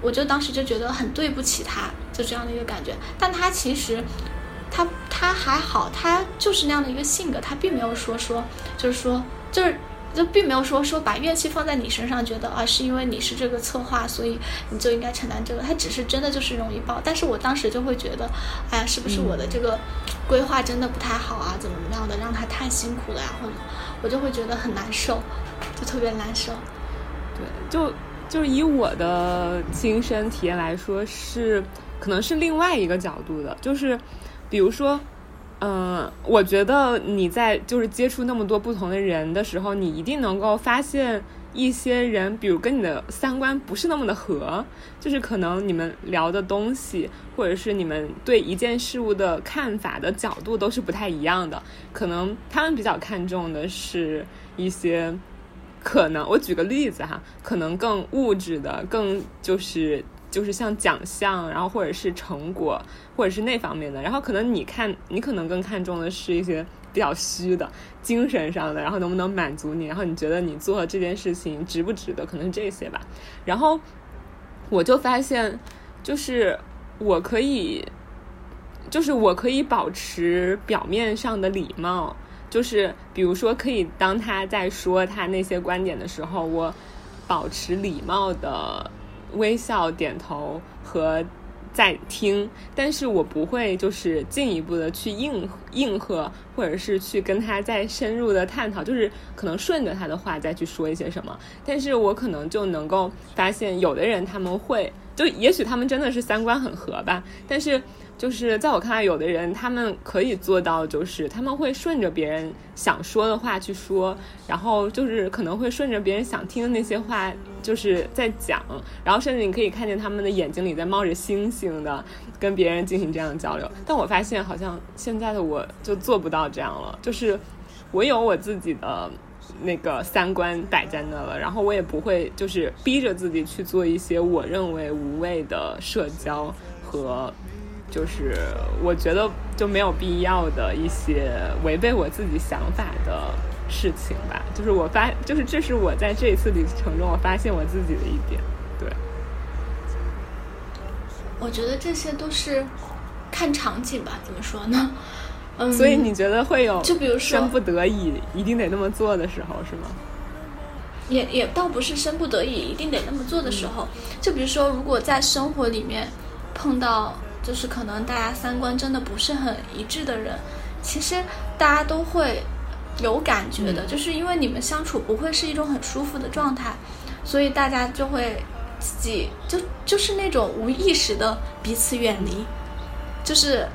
我就当时就觉得很对不起他，就这样的一个感觉。但他其实，他他还好，他就是那样的一个性格，他并没有说说，就是说，就是就并没有说说把怨气放在你身上，觉得啊是因为你是这个策划，所以你就应该承担这个。他只是真的就是容易爆。但是我当时就会觉得，哎呀，是不是我的这个规划真的不太好啊？怎么怎么样的，让他太辛苦了呀？或者我就会觉得很难受，就特别难受。对，就就是以我的亲身体验来说，是可能是另外一个角度的，就是比如说，嗯、我觉得你在就是接触那么多不同的人的时候，你一定能够发现一些人，比如跟你的三观不是那么的合，就是可能你们聊的东西，或者是你们对一件事物的看法的角度都是不太一样的，可能他们比较看重的是一些。可能我举个例子哈，可能更物质的，更就是就是像奖项，然后或者是成果，或者是那方面的，然后可能你看你可能更看重的是一些比较虚的精神上的，然后能不能满足你，然后你觉得你做这件事情值不值得，可能是这些吧。然后我就发现，就是我可以，就是我可以保持表面上的礼貌。就是比如说，可以当他在说他那些观点的时候，我保持礼貌的微笑、点头和在听，但是我不会就是进一步的去应应和，或者是去跟他再深入的探讨，就是可能顺着他的话再去说一些什么。但是我可能就能够发现，有的人他们会，就也许他们真的是三观很合吧，但是。就是在我看来，有的人他们可以做到，就是他们会顺着别人想说的话去说，然后就是可能会顺着别人想听的那些话，就是在讲，然后甚至你可以看见他们的眼睛里在冒着星星的跟别人进行这样的交流。但我发现，好像现在的我就做不到这样了，就是我有我自己的那个三观摆在那了，然后我也不会就是逼着自己去做一些我认为无谓的社交和。就是我觉得就没有必要的一些违背我自己想法的事情吧。就是我发，就是这是我在这一次旅程中我发现我自己的一点。对，我觉得这些都是看场景吧。怎么说呢？嗯，所以你觉得会有就比如说生不得已一定得那么做的时候是吗？也也倒不是生不得已一定得那么做的时候。就比如说，如果在生活里面碰到。就是可能大家三观真的不是很一致的人，其实大家都会有感觉的，就是因为你们相处不会是一种很舒服的状态，所以大家就会自己就就是那种无意识的彼此远离，就是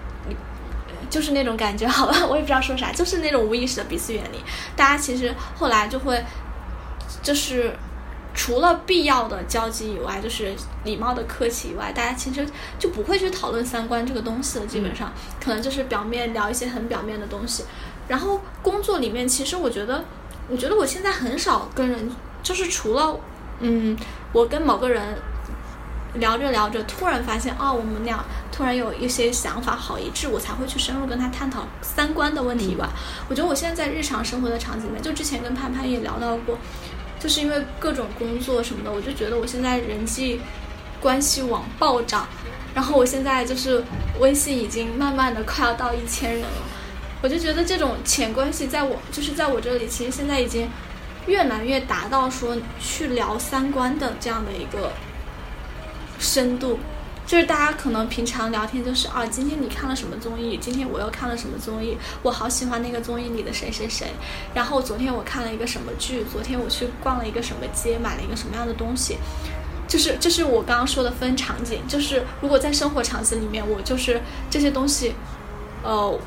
就是那种感觉，好吧，我也不知道说啥，就是那种无意识的彼此远离，大家其实后来就会就是。除了必要的交集以外，就是礼貌的客气以外，大家其实就不会去讨论三观这个东西了。基本上，可能就是表面聊一些很表面的东西。然后工作里面，其实我觉得，我觉得我现在很少跟人，就是除了，嗯，我跟某个人聊着聊着，突然发现，哦，我们俩突然有一些想法好一致，我才会去深入跟他探讨三观的问题吧。我觉得我现在在日常生活的场景里面，就之前跟潘潘也聊到过。就是因为各种工作什么的，我就觉得我现在人际关系网暴涨，然后我现在就是微信已经慢慢的快要到一千人了，我就觉得这种浅关系在我就是在我这里，其实现在已经越来越达到说去聊三观的这样的一个深度。就是大家可能平常聊天就是啊，今天你看了什么综艺？今天我又看了什么综艺？我好喜欢那个综艺里的谁谁谁。然后昨天我看了一个什么剧？昨天我去逛了一个什么街，买了一个什么样的东西？就是这是我刚刚说的分场景，就是如果在生活场景里面，我就是这些东西，呃，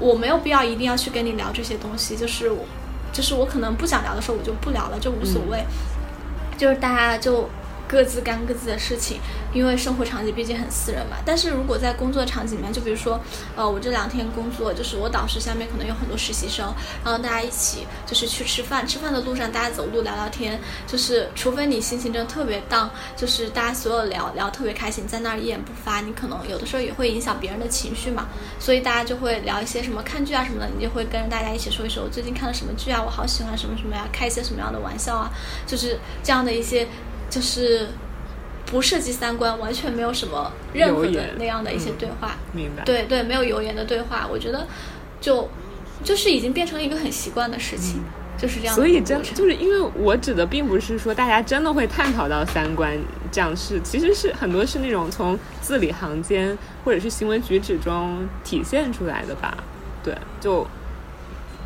我没有必要一定要去跟你聊这些东西，就是我就是我可能不想聊的时候，我就不聊了，就无所谓。就是大家就。各自干各自的事情，因为生活场景毕竟很私人嘛。但是如果在工作场景里面，就比如说，呃，我这两天工作，就是我导师下面可能有很多实习生，然后大家一起就是去吃饭，吃饭的路上大家走路聊聊天，就是除非你心情真的特别荡，就是大家所有聊聊特别开心，在那儿一言不发，你可能有的时候也会影响别人的情绪嘛。所以大家就会聊一些什么看剧啊什么的，你就会跟着大家一起说一说我最近看了什么剧啊，我好喜欢什么什么呀，开一些什么样的玩笑啊，就是这样的一些。就是不涉及三观，完全没有什么任何的那样的一些对话，明白？对对，没有油盐的对话，我觉得就就是已经变成了一个很习惯的事情，就是这样。所以真就是因为我指的并不是说大家真的会探讨到三观这样是，其实是很多是那种从字里行间或者是行为举止中体现出来的吧？对，就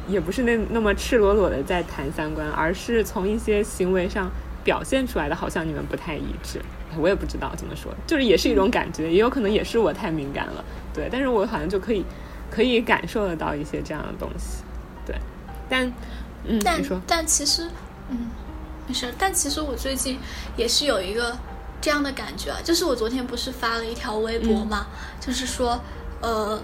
也不是那那么赤裸裸的在谈三观，而是从一些行为上。表现出来的好像你们不太一致，我也不知道怎么说，就是也是一种感觉，也有可能也是我太敏感了，对，但是我好像就可以可以感受得到一些这样的东西，对，但嗯，但但其实嗯没事，但其实我最近也是有一个这样的感觉啊，就是我昨天不是发了一条微博嘛，就是说呃。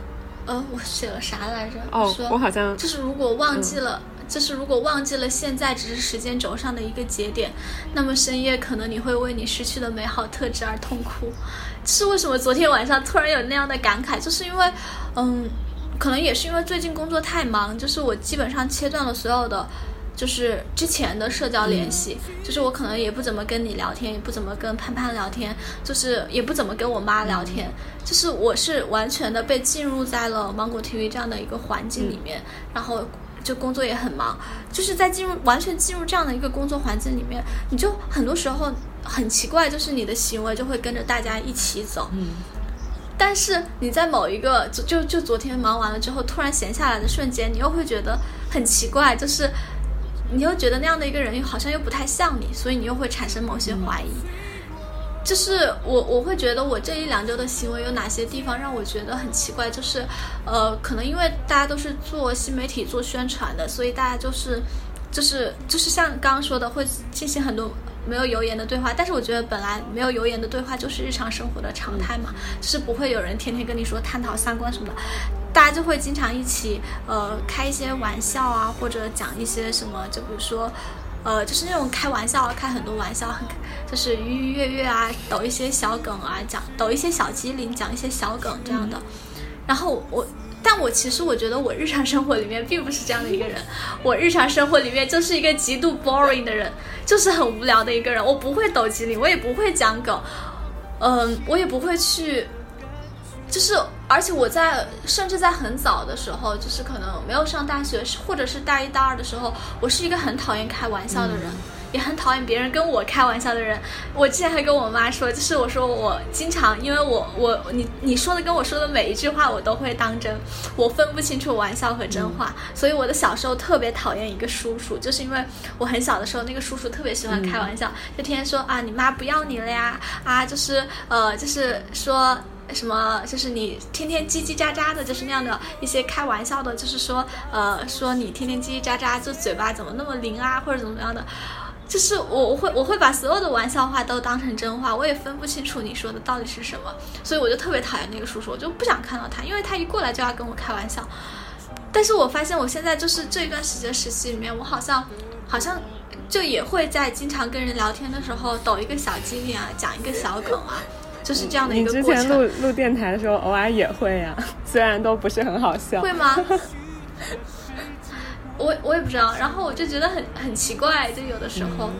呃，我写了啥来着？哦，说我好像就是如果忘记了就是如果忘记了现在只是时间轴上的一个节点，那么深夜可能你会为你失去的美好特质而痛哭。是为什么昨天晚上突然有那样的感慨？就是因为，嗯，可能也是因为最近工作太忙，就是我基本上切断了所有的。就是之前的社交联系，就是我可能也不怎么跟你聊天，也不怎么跟潘潘聊天，就是也不怎么跟我妈聊天，就是我是完全的被进入在了芒果 TV 这样的一个环境里面，然后就工作也很忙，就是在进入完全进入这样的一个工作环境里面，你就很多时候很奇怪，就是你的行为就会跟着大家一起走，嗯，但是你在某一个就就就昨天忙完了之后，突然闲下来的瞬间，你又会觉得很奇怪，就是。你又觉得那样的一个人好像又不太像你，所以你又会产生某些怀疑。就是我我会觉得我这一两周的行为有哪些地方让我觉得很奇怪？就是，呃，可能因为大家都是做新媒体做宣传的，所以大家就是，就是就是像刚刚说的，会进行很多没有油盐的对话。但是我觉得本来没有油盐的对话就是日常生活的常态嘛，就是不会有人天天跟你说探讨三观什么的。大家就会经常一起，呃，开一些玩笑啊，或者讲一些什么，就比如说，呃，就是那种开玩笑，开很多玩笑，很就是愉愉悦悦啊，抖一些小梗啊，讲抖一些小机灵，讲一些小梗这样的。然后我，但我其实我觉得我日常生活里面并不是这样的一个人，我日常生活里面就是一个极度 boring 的人，就是很无聊的一个人。我不会抖机灵，我也不会讲梗，嗯，我也不会去。就是，而且我在甚至在很早的时候，就是可能没有上大学，或者是大一、大二的时候，我是一个很讨厌开玩笑的人，也很讨厌别人跟我开玩笑的人。我之前还跟我妈说，就是我说我经常，因为我我你你说的跟我说的每一句话我都会当真，我分不清楚玩笑和真话，所以我的小时候特别讨厌一个叔叔，就是因为我很小的时候，那个叔叔特别喜欢开玩笑，就天天说啊你妈不要你了呀，啊就是呃就是说。什么？就是你天天叽叽喳喳的，就是那样的一些开玩笑的，就是说，呃，说你天天叽叽喳喳，就嘴巴怎么那么灵啊，或者怎么样的，就是我我会我会把所有的玩笑话都当成真话，我也分不清楚你说的到底是什么，所以我就特别讨厌那个叔叔，我就不想看到他，因为他一过来就要跟我开玩笑。但是我发现我现在就是这一段时间实习里面，我好像好像就也会在经常跟人聊天的时候抖一个小机灵啊，讲一个小梗啊。就是这样的一个过程。你之前录录电台的时候，偶尔也会呀，虽然都不是很好笑。会吗？我我也不知道。然后我就觉得很很奇怪，就有的时候。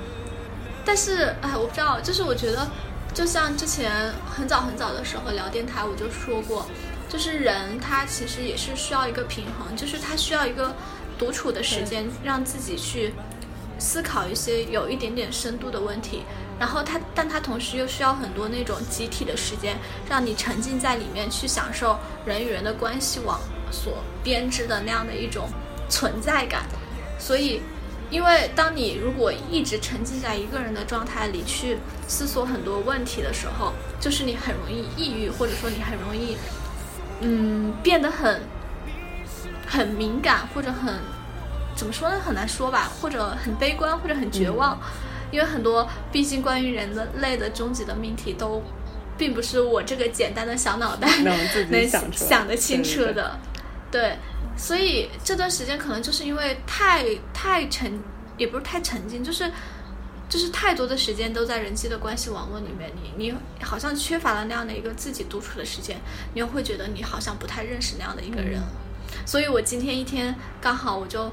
但是哎，我不知道。就是我觉得，就像之前很早很早的时候聊电台，我就说过，就是人他其实也是需要一个平衡，就是他需要一个独处的时间，让自己去思考一些有一点点深度的问题。然后他，但他同时又需要很多那种集体的时间，让你沉浸在里面去享受人与人的关系网所编织的那样的一种存在感。所以，因为当你如果一直沉浸在一个人的状态里去思索很多问题的时候，就是你很容易抑郁，或者说你很容易，嗯，变得很很敏感，或者很怎么说呢？很难说吧，或者很悲观，或者很绝望。因为很多，毕竟关于人的类的终极的命题都，并不是我这个简单的小脑袋 能想想得清楚的，对，所以这段时间可能就是因为太太沉，也不是太沉浸，就是就是太多的时间都在人际的关系网络里面，你你好像缺乏了那样的一个自己独处的时间，你又会觉得你好像不太认识那样的一个人，所以我今天一天刚好我就。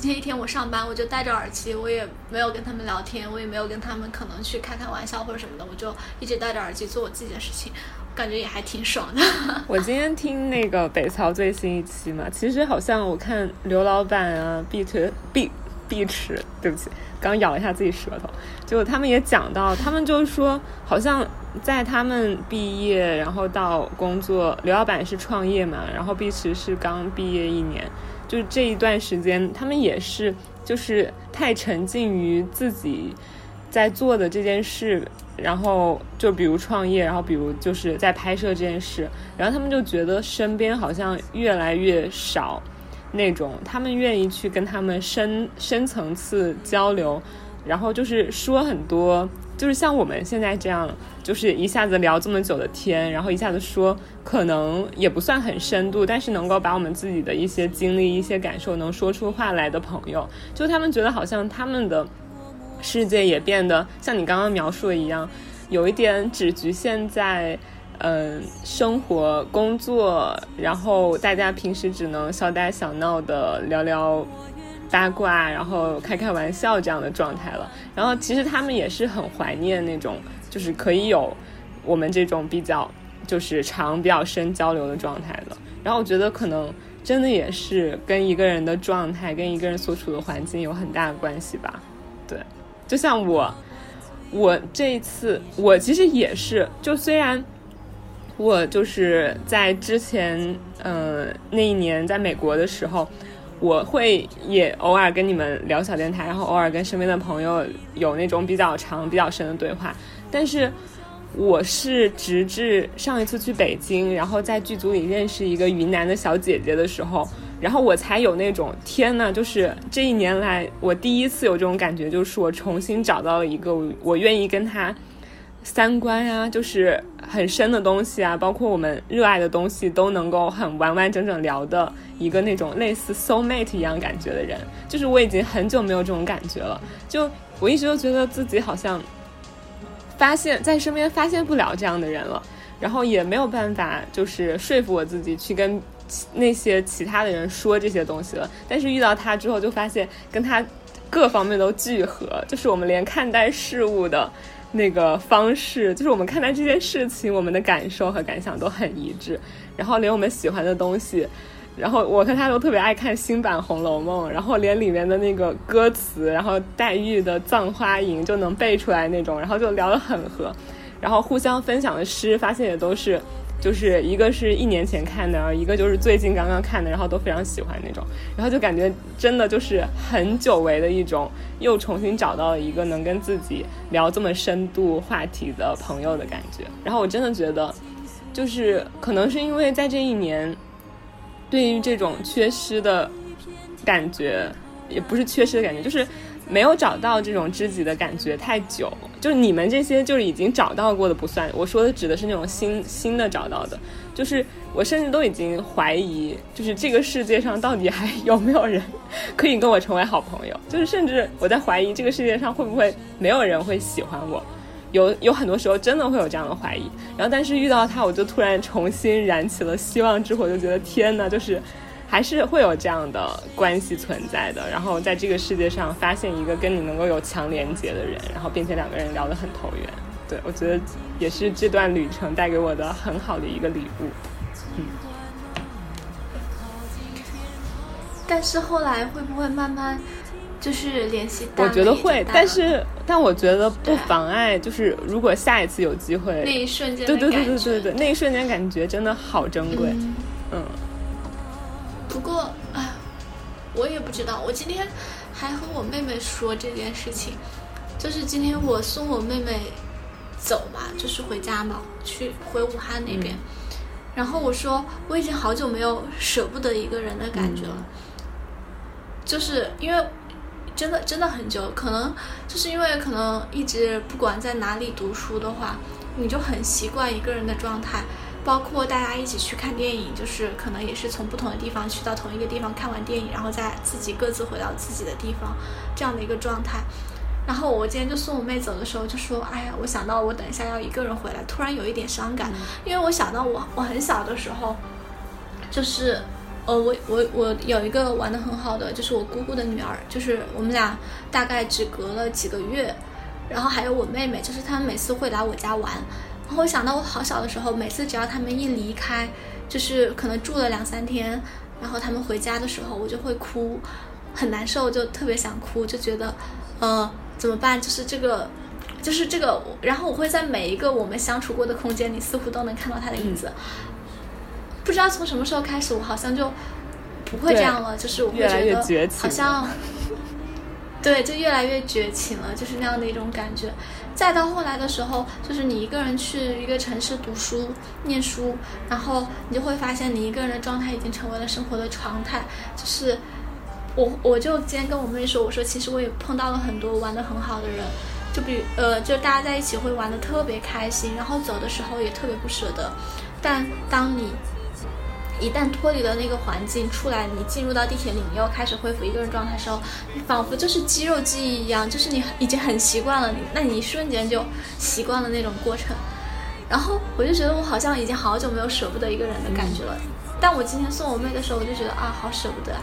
今天一天我上班，我就戴着耳机，我也没有跟他们聊天，我也没有跟他们可能去开开玩笑或者什么的，我就一直戴着耳机做我自己的事情，感觉也还挺爽的。我今天听那个北曹最新一期嘛，其实好像我看刘老板啊、碧腿、碧碧池，对不起，刚咬了一下自己舌头，结果他们也讲到，他们就是说，好像在他们毕业然后到工作，刘老板是创业嘛，然后碧池是刚毕业一年。就这一段时间，他们也是就是太沉浸于自己在做的这件事，然后就比如创业，然后比如就是在拍摄这件事，然后他们就觉得身边好像越来越少那种他们愿意去跟他们深深层次交流，然后就是说很多，就是像我们现在这样，就是一下子聊这么久的天，然后一下子说，可能也不算很深度，但是能够把我们自己的一些经历、一些感受能说出话来的朋友，就他们觉得好像他们的世界也变得像你刚刚描述的一样，有一点只局限在。嗯，生活、工作，然后大家平时只能小打小闹的聊聊八卦，然后开开玩笑这样的状态了。然后其实他们也是很怀念那种，就是可以有我们这种比较就是长、比较深交流的状态的。然后我觉得可能真的也是跟一个人的状态、跟一个人所处的环境有很大的关系吧。对，就像我，我这一次我其实也是，就虽然。我就是在之前，嗯，那一年在美国的时候，我会也偶尔跟你们聊小电台，然后偶尔跟身边的朋友有那种比较长、比较深的对话。但是我是直至上一次去北京，然后在剧组里认识一个云南的小姐姐的时候，然后我才有那种天呐，就是这一年来我第一次有这种感觉，就是我重新找到了一个我愿意跟她。三观呀，就是很深的东西啊，包括我们热爱的东西，都能够很完完整整聊的一个那种类似 soul mate 一样感觉的人，就是我已经很久没有这种感觉了。就我一直都觉得自己好像发现，在身边发现不了这样的人了，然后也没有办法就是说服我自己去跟那些其他的人说这些东西了。但是遇到他之后，就发现跟他各方面都聚合，就是我们连看待事物的。那个方式，就是我们看待这件事情，我们的感受和感想都很一致。然后连我们喜欢的东西，然后我和他都特别爱看新版《红楼梦》，然后连里面的那个歌词，然后黛玉的《葬花吟》就能背出来那种，然后就聊得很合。然后互相分享的诗，发现也都是。就是一个是一年前看的，一个就是最近刚刚看的，然后都非常喜欢那种，然后就感觉真的就是很久违的一种，又重新找到了一个能跟自己聊这么深度话题的朋友的感觉。然后我真的觉得，就是可能是因为在这一年，对于这种缺失的感觉，也不是缺失的感觉，就是。没有找到这种知己的感觉太久，就是你们这些就是已经找到过的不算。我说的指的是那种新新的找到的，就是我甚至都已经怀疑，就是这个世界上到底还有没有人可以跟我成为好朋友？就是甚至我在怀疑这个世界上会不会没有人会喜欢我？有有很多时候真的会有这样的怀疑。然后但是遇到他，我就突然重新燃起了希望之火，就觉得天呐，就是。还是会有这样的关系存在的，然后在这个世界上发现一个跟你能够有强连接的人，然后并且两个人聊得很投缘，对我觉得也是这段旅程带给我的很好的一个礼物。嗯。但是后来会不会慢慢就是联系？我觉得会，但是但我觉得不妨碍，就是如果下一次有机会，那一瞬间，对对对对对对，那一瞬间感觉真的好珍贵，嗯。不过，哎，我也不知道。我今天还和我妹妹说这件事情，就是今天我送我妹妹走嘛，就是回家嘛，去回武汉那边。然后我说，我已经好久没有舍不得一个人的感觉了，就是因为真的真的很久，可能就是因为可能一直不管在哪里读书的话，你就很习惯一个人的状态。包括大家一起去看电影，就是可能也是从不同的地方去到同一个地方看完电影，然后再自己各自回到自己的地方，这样的一个状态。然后我今天就送我妹走的时候就说：“哎呀，我想到我等一下要一个人回来，突然有一点伤感，因为我想到我我很小的时候，就是呃我我我有一个玩的很好的，就是我姑姑的女儿，就是我们俩大概只隔了几个月，然后还有我妹妹，就是他们每次会来我家玩。”然后我想到我好小的时候，每次只要他们一离开，就是可能住了两三天，然后他们回家的时候，我就会哭，很难受，就特别想哭，就觉得，呃，怎么办？就是这个，就是这个，然后我会在每一个我们相处过的空间里，似乎都能看到他的影子。不知道从什么时候开始，我好像就不会这样了，就是我会觉得好像，对，就越来越绝情了，就是那样的一种感觉。再到后来的时候，就是你一个人去一个城市读书、念书，然后你就会发现，你一个人的状态已经成为了生活的常态。就是我我就今天跟我妹说，我说其实我也碰到了很多玩的很好的人，就比呃，就大家在一起会玩的特别开心，然后走的时候也特别不舍得。但当你一旦脱离了那个环境出来，你进入到地铁里，你又开始恢复一个人状态的时候，你仿佛就是肌肉记忆一样，就是你已经很习惯了，那你瞬间就习惯了那种过程。然后我就觉得我好像已经好久没有舍不得一个人的感觉了。但我今天送我妹的时候，我就觉得啊，好舍不得啊。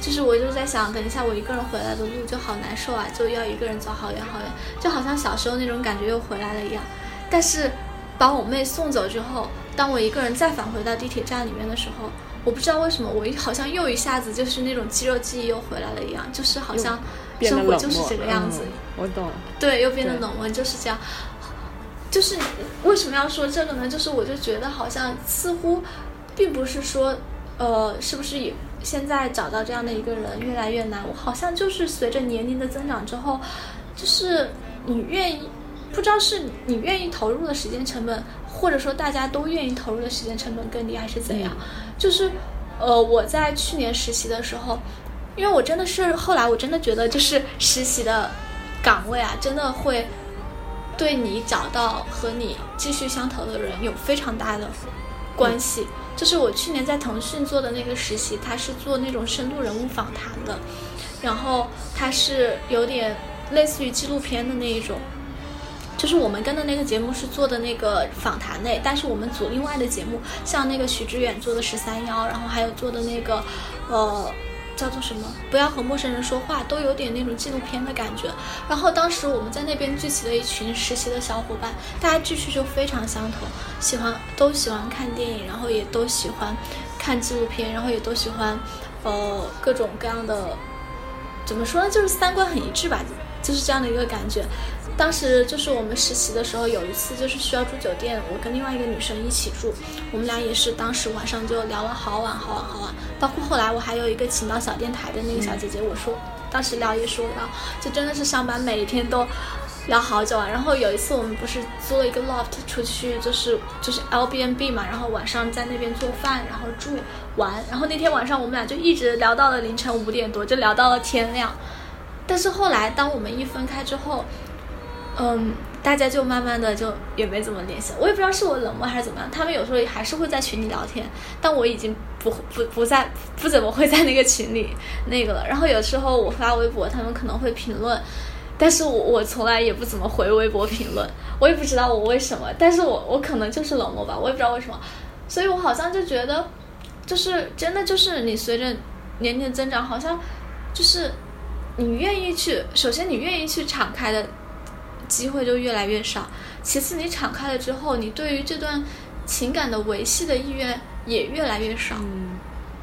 就是我就在想，等一下我一个人回来的路就好难受啊，就要一个人走好远好远，就好像小时候那种感觉又回来了一样。但是把我妹送走之后，当我一个人再返回到地铁站里面的时候，我不知道为什么，我一好像又一下子就是那种肌肉记忆又回来了一样，就是好像生活就是这个样子。嗯我懂。对，又变得冷漠，就是这样。就是为什么要说这个呢？就是我就觉得好像似乎，并不是说，呃，是不是也现在找到这样的一个人越来越难？我好像就是随着年龄的增长之后，就是你愿意，不知道是你愿意投入的时间成本，或者说大家都愿意投入的时间成本更低，还是怎样？就是，呃，我在去年实习的时候，因为我真的是后来我真的觉得，就是实习的岗位啊，真的会对你找到和你继续相投的人有非常大的关系。就是我去年在腾讯做的那个实习，他是做那种深度人物访谈的，然后他是有点类似于纪录片的那一种。就是我们跟的那个节目是做的那个访谈类，但是我们组另外的节目，像那个许知远做的十三幺，然后还有做的那个，呃，叫做什么？不要和陌生人说话，都有点那种纪录片的感觉。然后当时我们在那边聚集了一群实习的小伙伴，大家志趣就非常相同，喜欢都喜欢看电影，然后也都喜欢看纪录片，然后也都喜欢呃各种各样的，怎么说呢？就是三观很一致吧，就是这样的一个感觉。当时就是我们实习的时候，有一次就是需要住酒店，我跟另外一个女生一起住，我们俩也是当时晚上就聊了好晚好晚好晚，包括后来我还有一个请到小电台的那个小姐姐，我说当时聊也说到，就真的是上班每天都聊好久啊。然后有一次我们不是租了一个 loft 出去，就是就是 L B N B 嘛，然后晚上在那边做饭，然后住玩，然后那天晚上我们俩就一直聊到了凌晨五点多，就聊到了天亮。但是后来当我们一分开之后，嗯，大家就慢慢的就也没怎么联系。我也不知道是我冷漠还是怎么样，他们有时候还是会在群里聊天，但我已经不不不在不怎么会在那个群里那个了。然后有时候我发微博，他们可能会评论，但是我我从来也不怎么回微博评论，我也不知道我为什么，但是我我可能就是冷漠吧，我也不知道为什么，所以我好像就觉得，就是真的就是你随着年龄增长，好像就是你愿意去，首先你愿意去敞开的机会就越来越少，其次你敞开了之后，你对于这段情感的维系的意愿也越来越少。嗯，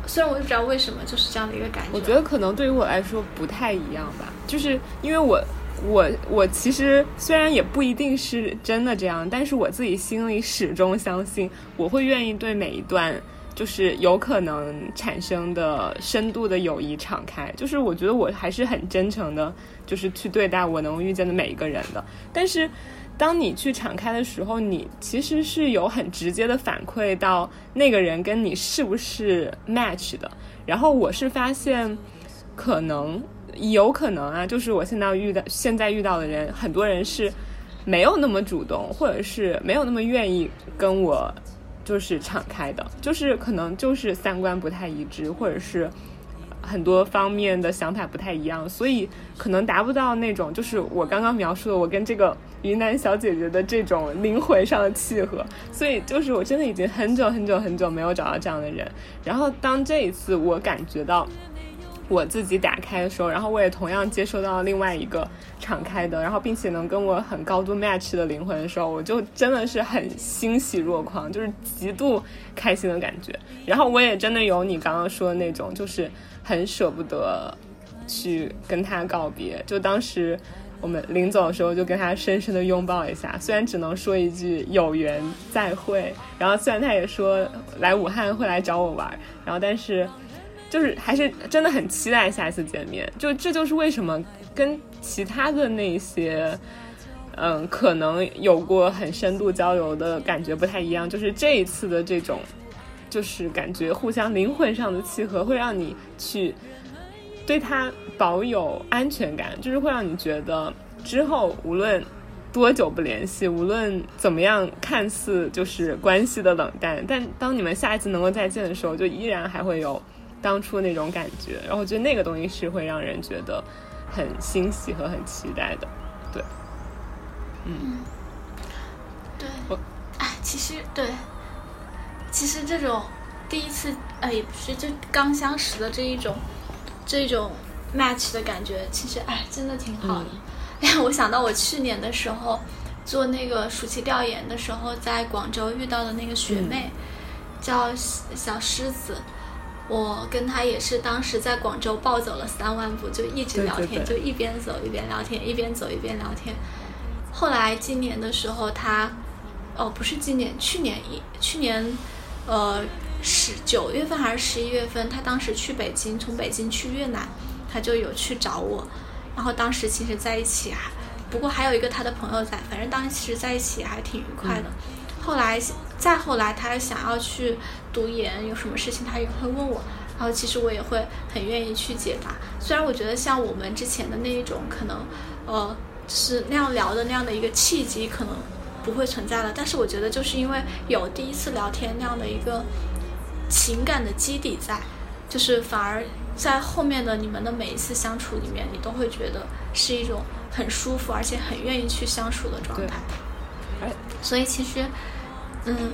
虽然我也不知道为什么，就是这样的一个感觉。我觉得可能对于我来说不太一样吧，就是因为我我我其实虽然也不一定是真的这样，但是我自己心里始终相信，我会愿意对每一段就是有可能产生的深度的友谊敞开。就是我觉得我还是很真诚的，就是去对待我能遇见的每一个人的。但是当你去敞开的时候，你其实是有很直接的反馈到那个人跟你是不是 match 的。然后我是发现，可能有可能啊，就是我现在遇到现在遇到的人，很多人是没有那么主动，或者是没有那么愿意跟我就是敞开的，就是可能就是三观不太一致，或者是很多方面的想法不太一样，所以可能达不到那种就是我刚刚描述的我跟这个云南小姐姐的这种灵魂上的契合，所以就是我真的已经很久很久很久没有找到这样的人。然后当这一次我感觉到我自己打开的时候，然后我也同样接收到另外一个敞开的，然后并且能跟我很高度 match 的灵魂的时候，我就真的是很欣喜若狂，就是极度开心的感觉。然后我也真的有你刚刚说的那种，就是很舍不得去跟他告别。就当时我们临走的时候，就跟他深深的拥抱一下，虽然只能说一句有缘再会。然后虽然他也说来武汉会来找我玩，然后但是。就是还是真的很期待下一次见面，就这就是为什么跟其他的那些，嗯，可能有过很深度交流的感觉不太一样，就是这一次的这种，就是感觉互相灵魂上的契合，会让你去对他保有安全感，就是会让你觉得之后无论多久不联系，无论怎么样看似就是关系的冷淡，但当你们下一次能够再见的时候，就依然还会有当初那种感觉。然后我觉得那个东西是会让人觉得很欣喜和很期待的。对，嗯对我，哎，其实对，其实这种第一次，呃，也不是就刚相识的这一种，这种 match 的感觉，其实哎，真的挺好的。哎、我想到我去年的时候做那个暑期调研的时候，在广州遇到的那个学妹，叫小小狮子。我跟他也是当时在广州暴走了三万步，就一直聊天，对对就一边走一边聊天，一边走一边聊天。后来今年的时候，他哦，不是今年，去年一去年，呃，十九月份还是十一月份，他当时去北京，从北京去越南，他就有去找我，然后当时其实在一起还，不过还有一个他的朋友在，反正当时其实在一起还挺愉快的。后来再后来，他想要去读研，有什么事情他也会问我，然后其实我也会很愿意去解答。虽然我觉得像我们之前的那一种可能，呃，就是那样聊的那样的一个契机，可能不会存在了。但是我觉得就是因为有第一次聊天那样的一个情感的基底在，就是反而在后面的你们的每一次相处里面，你都会觉得是一种很舒服而且很愿意去相处的状态。哎，所以其实，嗯，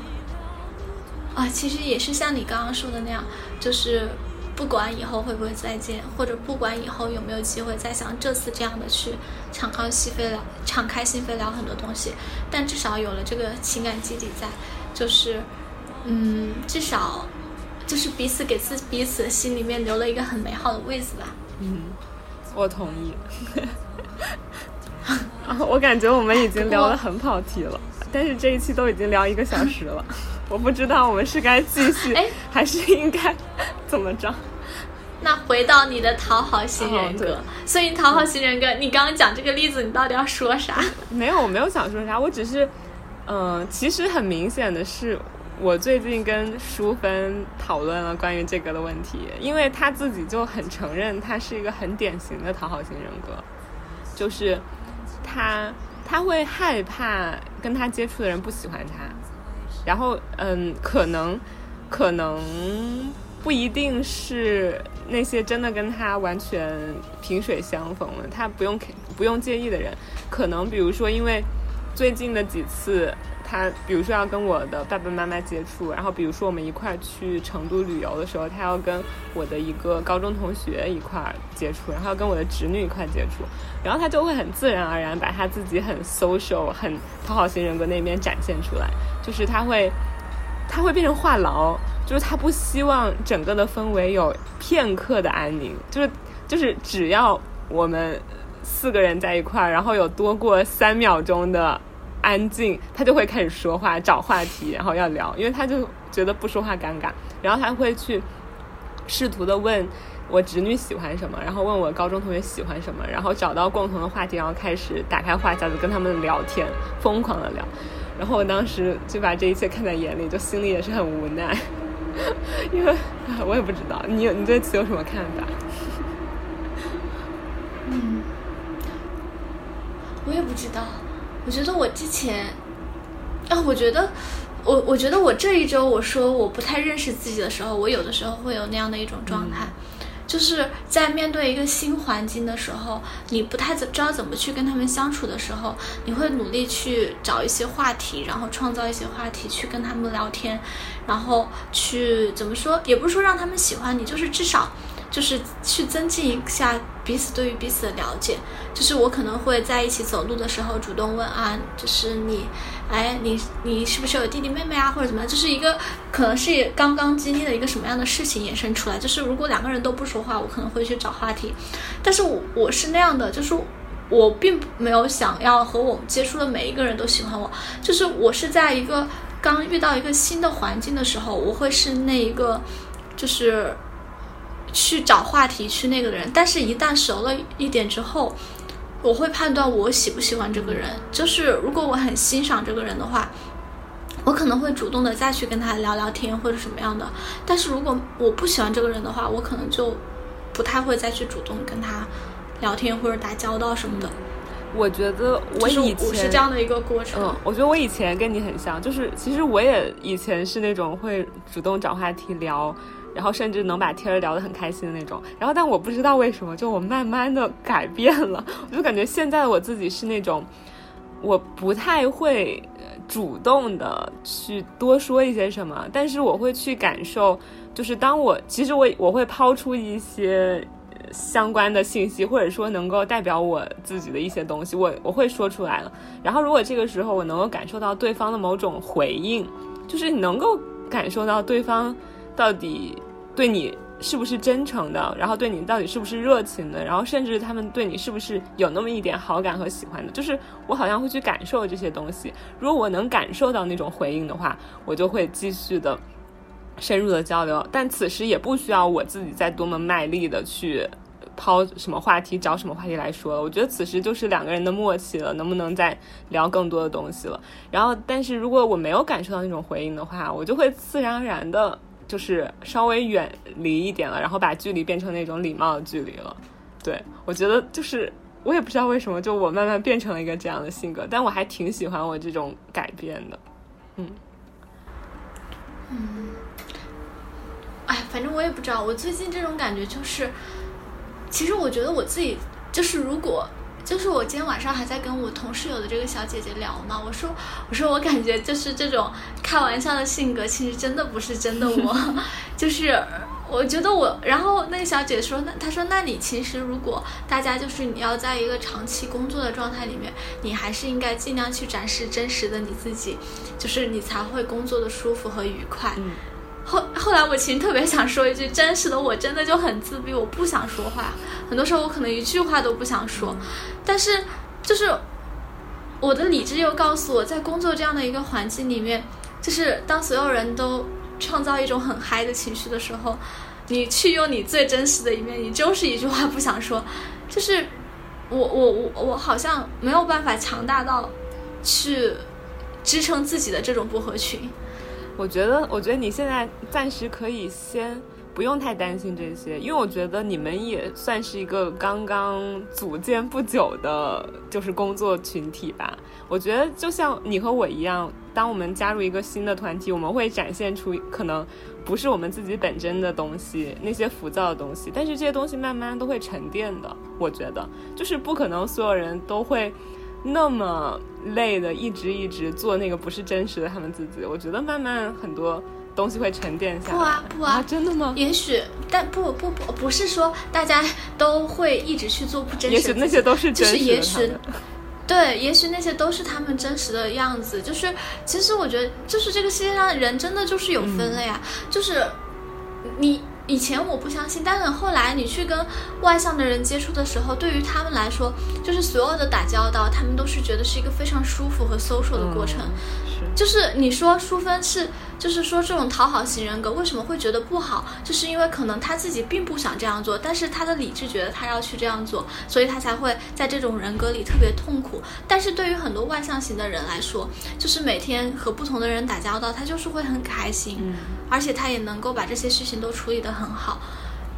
啊，其实也是像你刚刚说的那样，就是不管以后会不会再见，或者不管以后有没有机会再像这次这样的去敞开心扉聊、敞开心扉聊很多东西，但至少有了这个情感基底在，就是，嗯，至少就是彼此给自彼此的心里面留了一个很美好的位置吧。嗯，我同意。我感觉我们已经聊得很跑题了，但是这一期都已经聊一个小时了，我不知道我们是该继续哎还是应该怎么着？那回到你的讨好型人格，哦所以讨好型人格，你刚刚讲这个例子，你到底要说啥？没有，我没有想说啥，我只是，嗯、其实很明显的是，我最近跟淑芬讨论了关于这个的问题，因为他自己就很承认他是一个很典型的讨好型人格，就是他他会害怕跟他接触的人不喜欢他，然后嗯，可能可能不一定是那些真的跟他完全萍水相逢了，他不用不用介意的人，可能比如说因为最近的几次。他比如说要跟我的爸爸妈妈接触，然后比如说我们一块去成都旅游的时候，他要跟我的一个高中同学一块接触，然后要跟我的侄女一块接触，然后他就会很自然而然把他自己很 social、很讨好型人格那边展现出来，就是他会他会变成话痨，就是他不希望整个的氛围有片刻的安宁，就是就是只要我们四个人在一块，然后有多过三秒钟的安静，他就会开始说话，找话题，然后要聊，因为他就觉得不说话尴尬，然后他会去试图的问我侄女喜欢什么，然后问我高中同学喜欢什么，然后找到共同的话题，然后开始打开话匣子跟他们聊天，疯狂的聊。然后我当时就把这一切看在眼里，就心里也是很无奈，因为我也不知道你你对此有什么看法？我也不知道，我觉得我之前，啊，我觉得，我我觉得我这一周我说我不太认识自己的时候，我有的时候会有那样的一种状态，就是在面对一个新环境的时候，你不太知道怎么去跟他们相处的时候，你会努力去找一些话题，然后创造一些话题去跟他们聊天，然后去怎么说，也不是说让他们喜欢你，就是至少。就是去增进一下彼此对于彼此的了解。就是我可能会在一起走路的时候主动问啊，就是你，哎，你你是不是有弟弟妹妹啊，或者怎么样？就是一个可能是刚刚经历了一个什么样的事情衍生出来。就是如果两个人都不说话，我可能会去找话题。但是我我是那样的，就是我并没有想要和我接触的每一个人都喜欢我，就是我是在一个刚遇到一个新的环境的时候，我会是那一个，就是。去找话题去那个人，但是一旦熟了一点之后，我会判断我喜不喜欢这个人。就是如果我很欣赏这个人的话，我可能会主动的再去跟他聊聊天或者什么样的。但是如果我不喜欢这个人的话，我可能就不太会再去主动跟他聊天或者打交道什么的。我觉得我就是以前我是这样的一个过程。嗯，我觉得我以前跟你很像，就是其实我也以前是那种会主动找话题聊，然后甚至能把天儿聊得很开心的那种。然后，但我不知道为什么，就我慢慢的改变了，我就感觉现在的我自己是那种，我不太会主动的去多说一些什么，但是我会去感受，就是当我其实我我会抛出一些。相关的信息，或者说能够代表我自己的一些东西，我我会说出来了。然后，如果这个时候我能够感受到对方的某种回应，就是你能够感受到对方到底对你是不是真诚的，然后对你到底是不是热情的，然后甚至他们对你是不是有那么一点好感和喜欢的，就是我好像会去感受这些东西。如果我能感受到那种回应的话，我就会继续的深入的交流。但此时也不需要我自己再多么卖力的去。抛什么话题，找什么话题来说了。我觉得此时就是两个人的默契了，能不能再聊更多的东西了。然后，但是如果我没有感受到那种回应的话，我就会自然而然的，就是稍微远离一点了，然后把距离变成那种礼貌的距离了。对我觉得就是我也不知道为什么，就我慢慢变成了一个这样的性格，但我还挺喜欢我这种改变的。嗯嗯，哎，反正我也不知道，我最近这种感觉就是。其实我觉得我自己就是，如果就是我今天晚上还在跟我同室友的这个小姐姐聊嘛，我说我说我感觉就是这种开玩笑的性格，其实真的不是真的我，就是我觉得我，然后那个小姐说，那她说那你其实如果大家就是你要在一个长期工作的状态里面，你还是应该尽量去展示真实的你自己，就是你才会工作的舒服和愉快。嗯。后后来，我其实特别想说一句，真实的我真的就很自闭，我不想说话。很多时候，我可能一句话都不想说。但是，就是我的理智又告诉我在工作这样的一个环境里面，就是当所有人都创造一种很嗨的情绪的时候，你去用你最真实的一面，你就是一句话不想说。就是我我我我好像没有办法强大到去支撑自己的这种不合群。我觉得，我觉得你现在暂时可以先不用太担心这些，因为我觉得你们也算是一个刚刚组建不久的，就是工作群体吧。我觉得就像你和我一样，当我们加入一个新的团体，我们会展现出可能不是我们自己本真的东西，那些浮躁的东西，但是这些东西慢慢都会沉淀的。我觉得，就是不可能所有人都会。那么累的，一直一直做那个不是真实的他们自己，我觉得慢慢很多东西会沉淀下来。不啊不啊，真的吗？也许，但不不不，不是说大家都会一直去做不真实。也许那些都是真实的。就是也许，对，也许那些都是他们真实的样子。就是其实我觉得，就是这个世界上人真的就是有分类啊，就是你。以前我不相信，但是后来你去跟外向的人接触的时候，对于他们来说，就是所有的打交道，他们都是觉得是一个非常舒服和 social 的过程。是，就是你说淑芬是，就是说这种讨好型人格为什么会觉得不好？就是因为可能他自己并不想这样做，但是他的理智觉得他要去这样做，所以他才会在这种人格里特别痛苦。但是对于很多外向型的人来说，就是每天和不同的人打交道，他就是会很开心。嗯。而且他也能够把这些事情都处理得很好，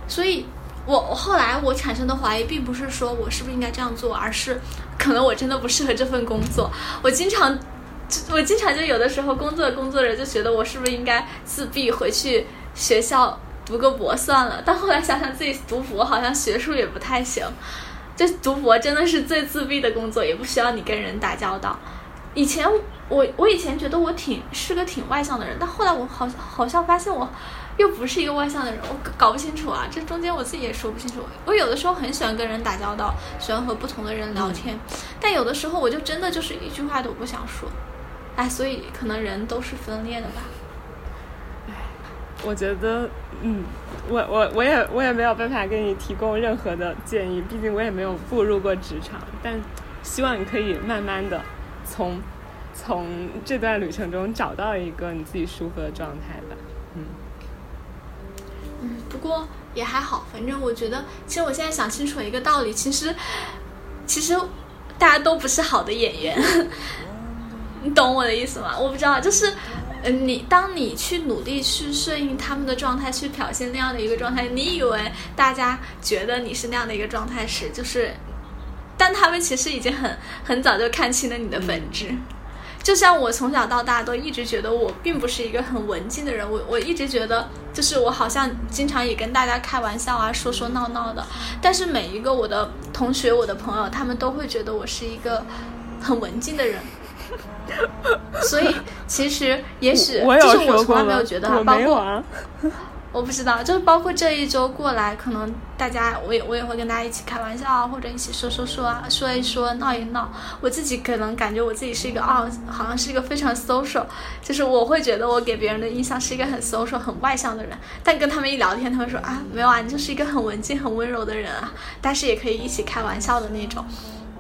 所以，我后来我产生的怀疑，并不是说我是不是应该这样做，而是可能我真的不适合这份工作。我经常，我经常就有的时候工作工作着就觉得我是不是应该自闭，回去学校读个博算了。但后来想想自己读博好像学术也不太行，这读博真的是最自闭的工作，也不需要你跟人打交道。以前。我我以前觉得我挺是个挺外向的人，但后来我好好像发现我又不是一个外向的人，我搞不清楚啊，这中间我自己也说不清楚。我有的时候很喜欢跟人打交道，喜欢和不同的人聊天，但有的时候我就真的就是一句话都不想说，哎，所以可能人都是分裂的吧。哎，我觉得，嗯，我我我也我也没有办法给你提供任何的建议，毕竟我也没有步入过职场，但希望你可以慢慢的从。从这段旅程中找到一个你自己舒服的状态吧，嗯。嗯，不过也还好，反正我觉得，其实我现在想清楚一个道理，其实，其实大家都不是好的演员，你懂我的意思吗？我不知道，就是嗯，你当你去努力去顺应他们的状态，去表现那样的一个状态，你以为大家觉得你是那样的一个状态时，就是，但他们其实已经很很早就看清了你的本质。就像我从小到大都一直觉得我并不是一个很文静的人，我我一直觉得就是我好像经常也跟大家开玩笑啊，说说闹闹的，但是每一个我的同学、我的朋友，他们都会觉得我是一个很文静的人。所以其实也许就是我从来没有觉得包括。我不知道，就是包括这一周过来，可能大家我也我也会跟大家一起开玩笑啊，或者一起说说说啊，说一说，闹一闹。我自己可能感觉我自己是一个啊，好像是一个非常 social，就是我会觉得我给别人的印象是一个很 social、很外向的人，但跟他们一聊天，他们说啊，没有啊，你就是一个很文静、很温柔的人啊，但是也可以一起开玩笑的那种。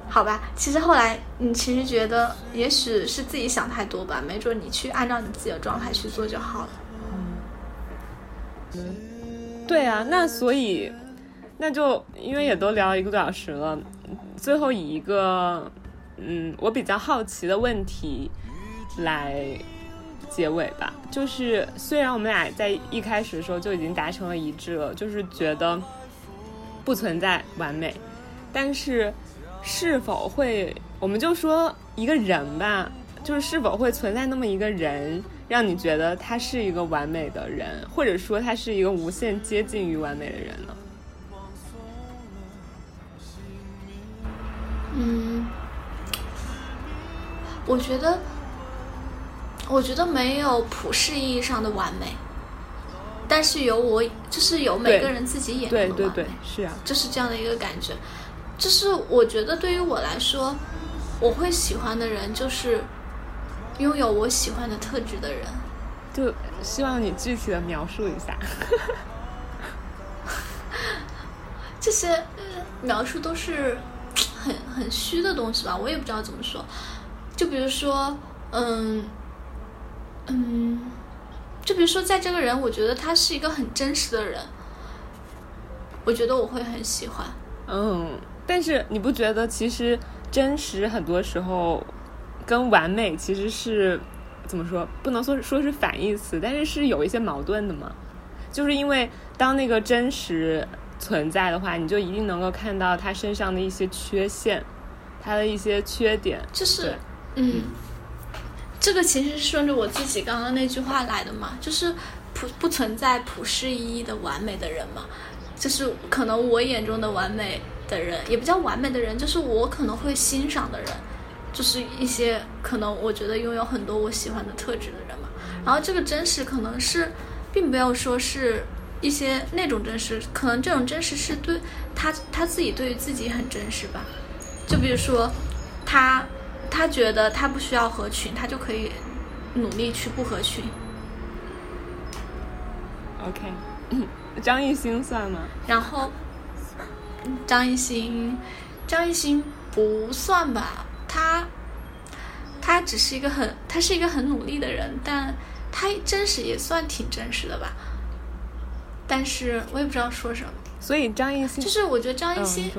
好吧，其实后来你其实觉得，也许是自己想太多吧，没准你去按照你自己的状态去做就好了。对啊，那所以那就因为也都聊了一个多小时了，最后以一个嗯我比较好奇的问题来结尾吧，就是虽然我们俩在一开始的时候就已经达成了一致了，就是觉得不存在完美，但是是否会，我们就说一个人吧，就是是否会存在那么一个人，让你觉得他是一个完美的人，或者说他是一个无限接近于完美的人呢？嗯，我觉得，我觉得没有普世意义上的完美，但是有我，就是有每个人自己眼中对对对的完美，，是啊，就是这样的一个感觉。就是我觉得对于我来说，我会喜欢的人就是拥有我喜欢的特质的人。就希望你具体的描述一下。这些呃描述都是很很虚的东西吧，我也不知道怎么说。就比如说，嗯嗯，就比如说，在这个人，我觉得他是一个很真实的人，我觉得我会很喜欢。嗯，但是你不觉得其实真实很多时候跟完美其实是怎么说？不能说说是反义词，但是是有一些矛盾的嘛。就是因为当那个真实存在的话，你就一定能够看到他身上的一些缺陷，他的一些缺点。就是，嗯，这个其实是顺着我自己刚刚那句话来的嘛，就是普不存在普世意义的完美的人嘛，就是可能我眼中的完美的人，也不叫完美的人，就是我可能会欣赏的人，就是一些可能我觉得拥有很多我喜欢的特质的人嘛。然后这个真实可能是，并没有说是一些那种真实，可能这种真实是对他他自己对于自己很真实吧。就比如说，他他觉得他不需要合群，他就可以努力去不合群。OK，张艺兴算吗？然后嗯张艺兴，张艺兴不算吧，他他只是一个很他是一个很努力的人，但他真实也算挺真实的吧。但是我也不知道说什么，所以张艺兴就是我觉得张艺嗯，兴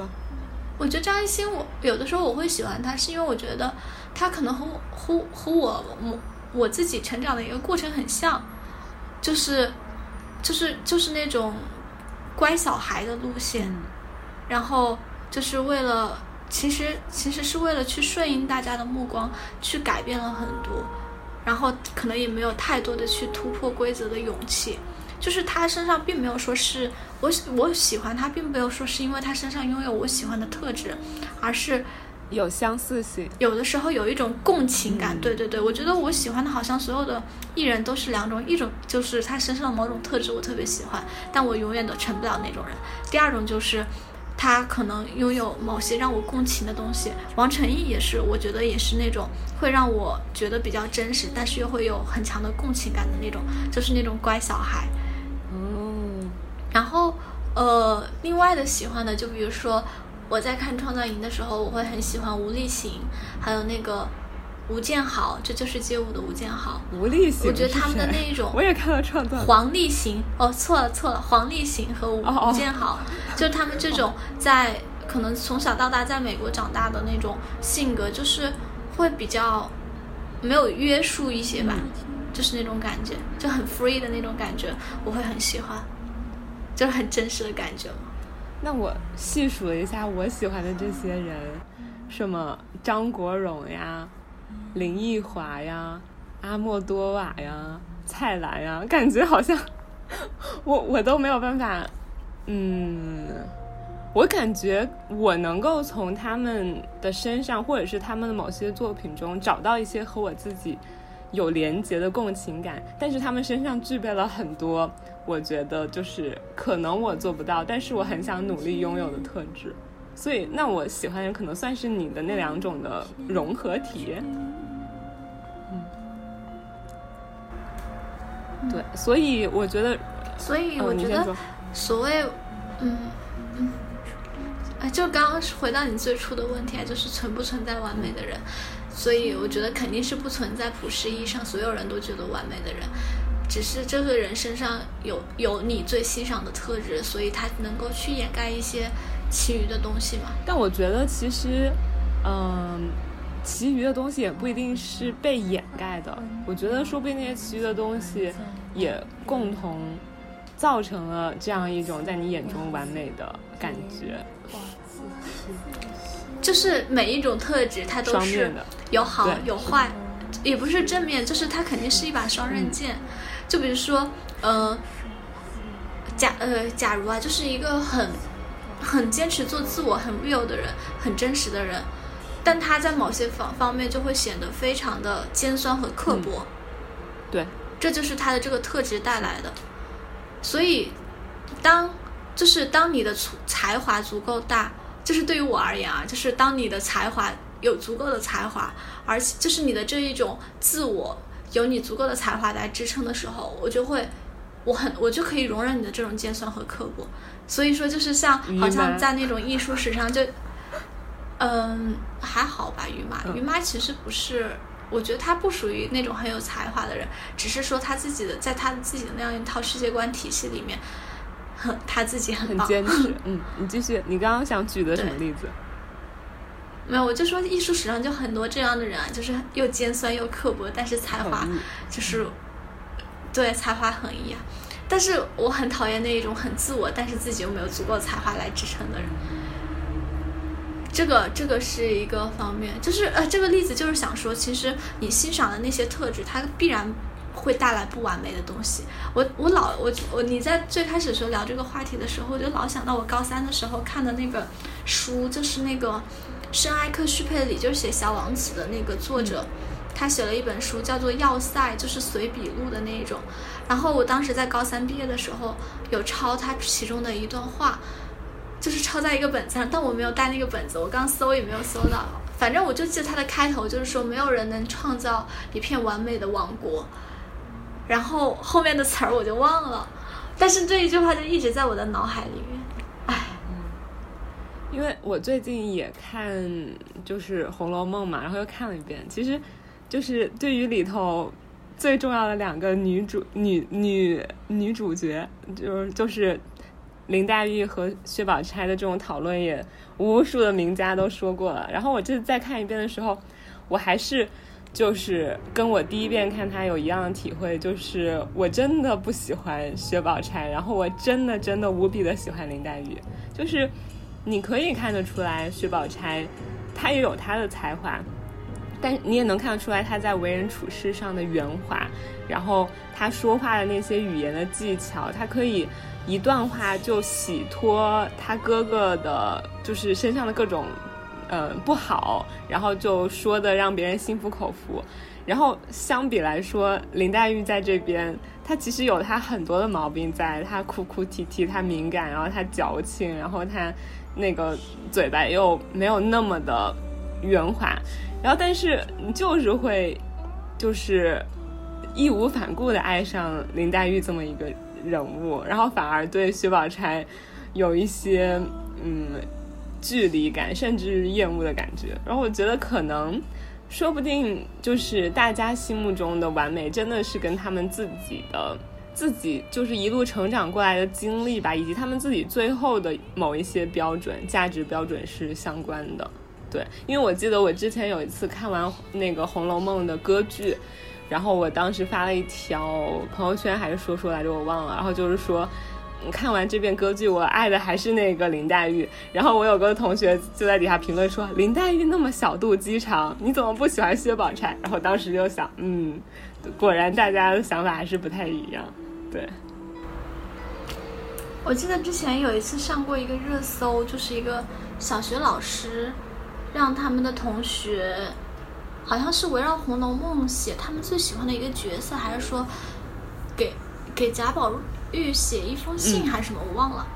我觉得张艺兴，我有的时候我会喜欢他，是因为我觉得他可能和我和和我我我自己成长的一个过程很像，就是就是就是那种乖小孩的路线，嗯然后就是为了其实其实是为了去顺应大家的目光，去改变了很多，然后可能也没有太多的去突破规则的勇气。就是他身上并没有说是我喜我喜欢他，并没有说是因为他身上拥有我喜欢的特质，而是有相似性。有的时候有一种共情感。嗯对对对，我觉得我喜欢的好像所有的艺人都是两种，一种就是他身上的某种特质我特别喜欢，但我永远都成不了那种人。第二种就是。他可能拥有某些让我共情的东西，王晨毅也是，我觉得也是那种会让我觉得比较真实，但是又会有很强的共情感的那种，就是那种乖小孩。嗯，然后呃，另外的喜欢的，就比如说我在看创造营的时候，我会很喜欢吴立行，还有那个吴建豪，这就是街舞的吴建豪。吴立行，我觉得他们的那一种 我也看了创造，黄立行，哦，错了错了，黄立行和吴哦哦吴建豪，就是他们这种在可能从小到大在美国长大的那种性格，就是会比较没有约束一些吧。嗯就是那种感觉，就很 free 的那种感觉，我会很喜欢，就是很真实的感觉嘛。那我细数了一下我喜欢的这些人，什么张国荣呀、林奕华呀、阿莫多瓦呀、蔡澜呀，感觉好像 我我都没有办法，嗯，我感觉我能够从他们的身上，或者是他们的某些作品中找到一些和我自己有连结的共情感，但是他们身上具备了很多，我觉得就是可能我做不到，但是我很想努力拥有的特质。所以，那我喜欢的可能算是你的那两种的融合体。嗯，对，所以我觉得，所以我觉得所谓，嗯嗯，哎，就刚刚回到你最初的问题啊，就是存不存在完美的人？所以我觉得肯定是不存在普世意义上所有人都觉得完美的人，只是这个人身上有有你最欣赏的特质，所以他能够去掩盖一些其余的东西嘛。但我觉得其实，嗯，其余的东西也不一定是被掩盖的。我觉得说不定那些其余的东西也共同造成了这样一种在你眼中完美的感觉，就是每一种特质，它都是。有好有坏，也不是正面，就是它肯定是一把双刃剑。就比如说，呃，假呃，假如啊，就是一个很很坚持做自我、很 real 的人，很真实的人，但他在某些方方面就会显得非常的尖酸和刻薄。对，这就是他的这个特质带来的。所以，当就是当你的才才华足够大，就是对于我而言啊，就是当你的才华有足够的才华，而且就是你的这一种自我有你足够的才华来支撑的时候，我就会，我很我就可以容忍你的这种尖酸和刻薄。所以说，就是像好像在那种艺术史上就，嗯，还好吧，于妈，嗯于妈其实不是。我觉得她不属于那种很有才华的人，只是说她自己的在她自己的那样一套世界观体系里面，很她自己很棒。很坚持。嗯，你继续，你刚刚想举的什么例子？没有，我就说艺术史上就很多这样的人啊，就是又尖酸又刻薄，但是才华就是对才华横溢啊。但是我很讨厌那一种很自我，但是自己又没有足够才华来支撑的人。这个这个是一个方面，就是呃，这个例子就是想说，其实你欣赏的那些特质，它必然会带来不完美的东西。我我老我我你在最开始的时候聊这个话题的时候，我就老想到我高三的时候看的那本书，就是那个圣埃克须佩里，就是写《小王子》的那个作者，他写了一本书叫做《要塞》，就是随笔录的那一种。然后我当时在高三毕业的时候，有抄他其中的一段话，就是抄在一个本子上，但我没有带那个本子，我刚搜也没有搜到。反正我就记得他的开头就是说，没有人能创造一片完美的王国。然后后面的词儿我就忘了，但是这一句话就一直在我的脑海里面。唉，因为我最近也看就是《红楼梦》嘛，然后又看了一遍。其实，就是对于里头最重要的两个女主女女女主角，就是就是林黛玉和薛宝钗的这种讨论，也无数的名家都说过了。然后我这次再看一遍的时候，我还是。就是跟我第一遍看她有一样的体会，就是我真的不喜欢薛宝钗，然后我真的真的无比的喜欢林黛玉，就是你可以看得出来薛宝钗她也有她的才华，但你也能看得出来他在为人处事上的圆滑，然后他说话的那些语言的技巧，他可以一段话就洗脱他哥哥的，就是身上的各种。呃，不好，然后就说的让别人心服口服。然后相比来说，林黛玉在这边，她其实有她很多的毛病在，她哭哭啼啼，她敏感，然后她矫情，然后她那个嘴巴又没有那么的圆滑。然后，但是你就是会，就是义无反顾的爱上林黛玉这么一个人物，然后反而对薛宝钗有一些嗯。距离感，甚至厌恶的感觉。然后我觉得可能，说不定就是大家心目中的完美，真的是跟他们自己的自己就是一路成长过来的经历吧，以及他们自己最后的某一些标准、价值标准是相关的。对，因为我记得我之前有一次看完那个《红楼梦》的歌剧。然后我当时发了一条朋友圈还是说说来着，我忘了。然后就是说，看完这遍歌剧，我爱的还是那个林黛玉。然后我有个同学就在底下评论说，林黛玉那么小肚鸡肠，你怎么不喜欢薛宝钗？然后当时就想，嗯，果然大家的想法还是不太一样。对，我记得之前有一次上过一个热搜，就是一个小学老师让他们的同学，好像是围绕《红楼梦》写他们最喜欢的一个角色，还是说给给贾宝玉写一封信嗯还是什么，我忘了。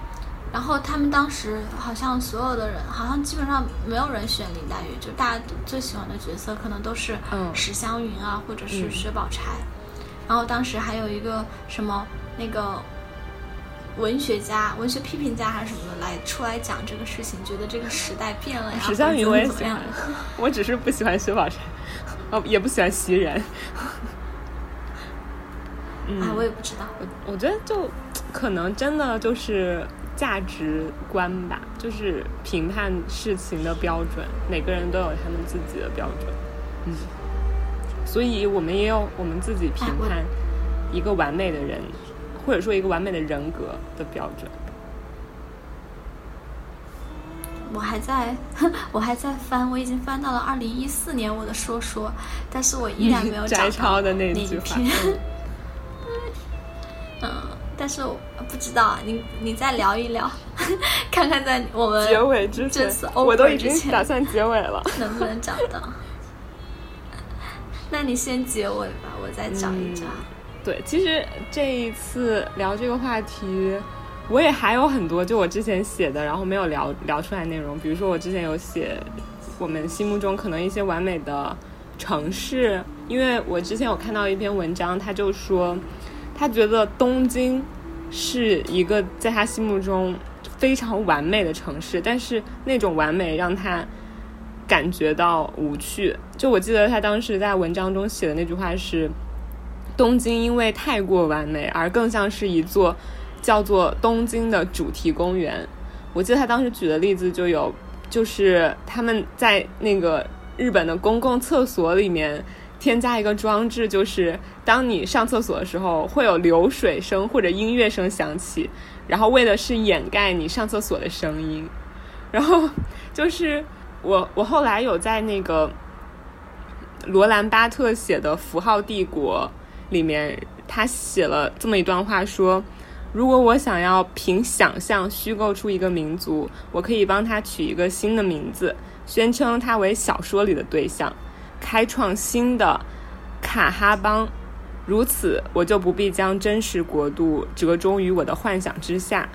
然后他们当时好像所有的人，好像基本上没有人选林黛玉，就大家最喜欢的角色可能都是嗯史湘云啊，或者是嗯薛宝钗。然后当时还有一个什么那个文学家、文学批评家还是什么的来出来讲这个事情，觉得这个时代变了呀，史湘云我也喜欢，我只是不喜欢薛宝钗，哦，也不喜欢袭人。嗯，啊，我也不知道。我我觉得就可能真的就是价值观吧，就是评判事情的标准，每个人都有他们自己的标准。嗯，所以我们也有我们自己评判一个完美的人，或者说一个完美的人格的标准。我还在，我还在翻，我已经翻到了二零一四年我的说说，但是我依然没有 找摘到抄的那那句话。一 篇。但是我不知道，你你再聊一聊，看看在我们结尾之前这次，我都已经打算结尾了。能不能找到。那你先结尾吧，我再找一找。对，其实这一次聊这个话题，我也还有很多，就我之前写的，然后没有聊聊出来内容。比如说，我之前有写我们心目中可能一些完美的城市，因为我之前有看到一篇文章，他就说他觉得东京是一个在他心目中非常完美的城市，但是那种完美让他感觉到无趣。就我记得他当时在文章中写的那句话是。东京因为太过完美，而更像是一座叫做东京的主题公园。我记得他当时举的例子就有，就是他们在那个日本的公共厕所里面添加一个装置，就是当你上厕所的时候，会有流水声或者音乐声响起，然后为的是掩盖你上厕所的声音。然后就是我我后来有在那个罗兰巴特写的《符号帝国》里面，他写了这么一段话说。如果我想要凭想象虚构出一个民族，我可以帮他取一个新的名字，宣称他为小说里的对象，开创新的卡哈邦。如此，我就不必将真实国度折中于我的幻想之下。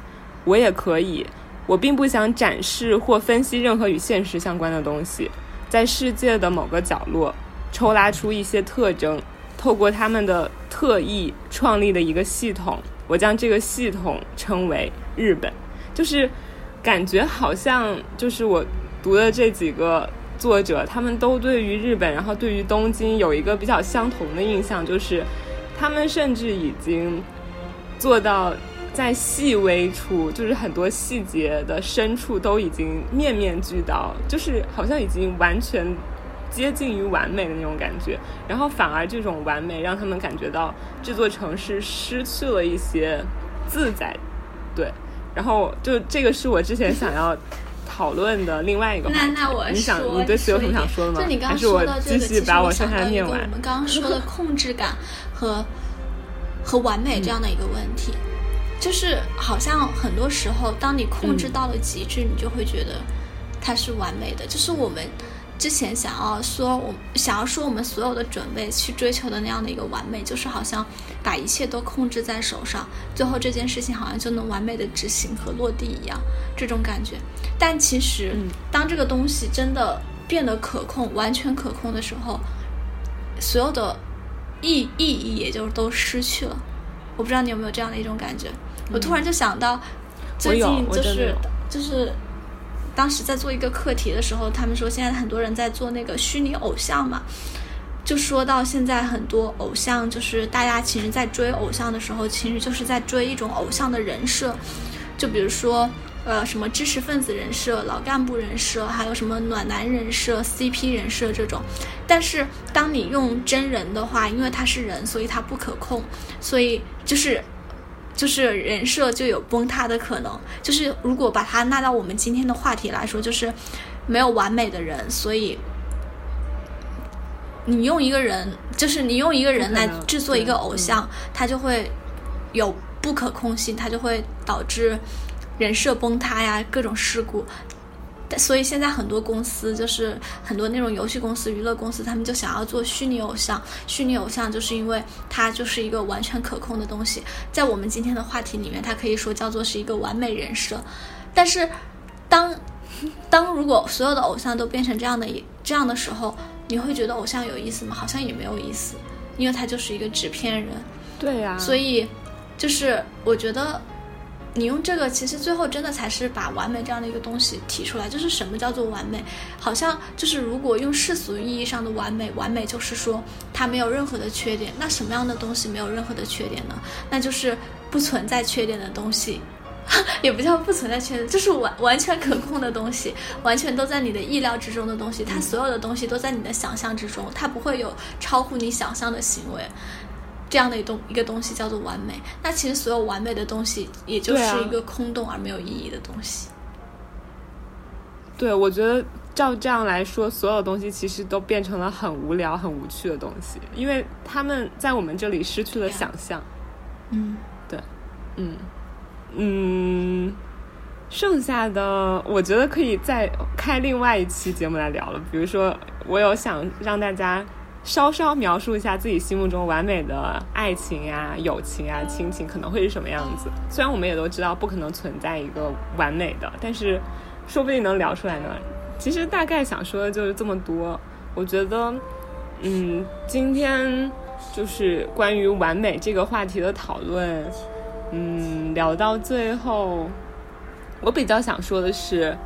我也可以，我并不想展示或分析任何与现实相关的东西，在世界的某个角落抽拉出一些特征，透过他们的特意创立的一个系统。我将这个系统称为日本，就是感觉好像就是我读的这几个作者，他们都对于日本，然后对于东京有一个比较相同的印象，就是他们甚至已经做到在细微处，就是很多细节的深处都已经面面俱到，就是好像已经完全。接近于完美的那种感觉，然后反而这种完美让他们感觉到这座城市失去了一些自在，对，然后就这个是我之前想要讨论的另外一个话题。那那我你想你对此有什么想说的吗？就你刚说的这个，继续把我想到一下的念我？们刚刚 说的控制感和和完美这样的一个问题，就是好像很多时候，当你控制嗯到了极致，你就会觉得它是完美的。就是我们之前想要说，我想要说我们所有的准备去追求的那样的一个完美，就是好像把一切都控制在手上，最后这件事情好像就能完美的执行和落地一样，这种感觉。但其实，嗯当这个东西真的变得可控、完全可控的时候，所有的意意义也就都失去了。我不知道你有没有这样的一种感觉。我突然就想到，最近就是就是当时在做一个课题的时候，他们说现在很多人在做那个虚拟偶像嘛，就说到现在很多偶像，就是大家其实在追偶像的时候，其实就是在追一种偶像的人设，就比如说。呃什么知识分子人设、老干部人设，还有什么暖男人设、CP 人设这种。但是当你用真人的话，因为他是人，所以他不可控，所以就是。就是人设就有崩塌的可能，就是如果把它纳到我们今天的话题来说，就是没有完美的人，所以你用一个人，就是你用一个人来制作一个偶像，他就会有不可控性，他就会导致人设崩塌呀，各种事故。但所以现在很多公司，就是很多那种游戏公司、娱乐公司，他们就想要做虚拟偶像。虚拟偶像就是因为它就是一个完全可控的东西，在我们今天的话题里面，它可以说叫做是一个完美人设。但是当当如果所有的偶像都变成这样的这样的时候，你会觉得偶像有意思吗？好像也没有意思，因为他就是一个纸片人。对呀、所以，就是我觉得你用这个，其实最后真的才是把完美这样的一个东西提出来。就是什么叫做完美？好像就是如果用世俗意义上的完美，完美就是说它没有任何的缺点。那什么样的东西没有任何的缺点呢？那就是不存在缺点的东西。也不叫不存在缺点，就是完完全可控的东西，完全都在你的意料之中的东西，它所有的东西都在你的想象之中，它不会有超乎你想象的行为。这样的一东一个东西叫做完美。那其实所有完美的东西，也就是一个空洞而没有意义的东西。对，我觉得照这样来说，所有东西其实都变成了很无聊、很无趣的东西，因为他们在我们这里失去了想象。嗯，对嗯嗯，剩下的我觉得可以再开另外一期节目来聊了。比如说，我有想让大家稍稍描述一下自己心目中完美的爱情呀、友情啊、亲情可能会是什么样子。虽然我们也都知道不可能存在一个完美的，但是说不定能聊出来呢。其实大概想说的就是这么多。我觉得，嗯，今天就是关于完美这个话题的讨论，嗯，聊到最后，我比较想说的是，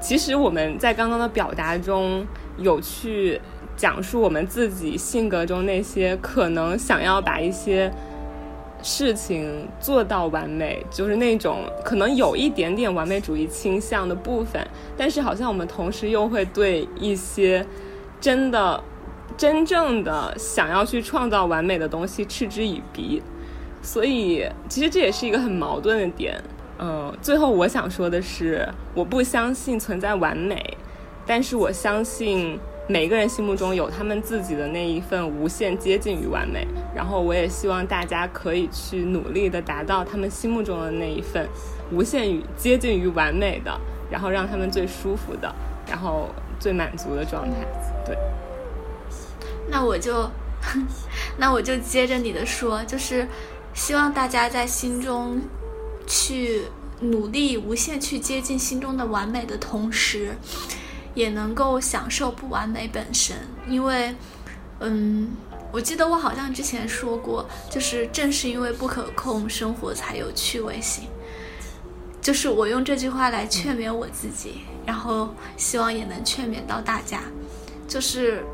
其实我们在刚刚的表达中有去讲述我们自己性格中那些可能想要把一些事情做到完美，就是那种可能有一点点完美主义倾向的部分，但是好像我们同时又会对一些真的、真正的想要去创造完美的东西嗤之以鼻。所以，其实这也是一个很矛盾的点。嗯、最后我想说的是，我不相信存在完美，但是我相信每个人心目中有他们自己的那一份无限接近于完美。然后，我也希望大家可以去努力的达到他们心目中的那一份无限于接近于完美的，然后让他们最舒服的，然后最满足的状态。对，那我就，那我就接着你的说，就是希望大家在心中去努力，无限去接近心中的完美的同时，也能够享受不完美本身。因为，嗯，我记得我好像之前说过，就是正是因为不可控，生活才有趣味性。就是我用这句话来劝勉我自己，然后希望也能劝勉到大家，就是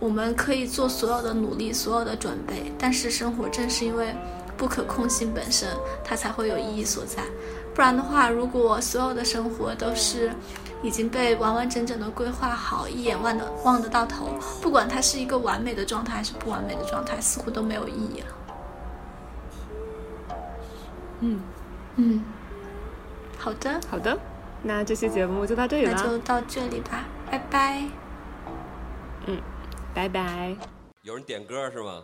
我们可以做所有的努力，所有的准备，但是生活正是因为不可控性本身，它才会有意义所在。不然的话，如果所有的生活都是已经被完完整整的规划好，一眼望得望得到头，不管它是一个完美的状态还是不完美的状态，似乎都没有意义了。嗯，嗯，好的，好的，那这期节目就到这里了，那就到这里吧，拜拜。嗯拜拜。有人点歌是吗？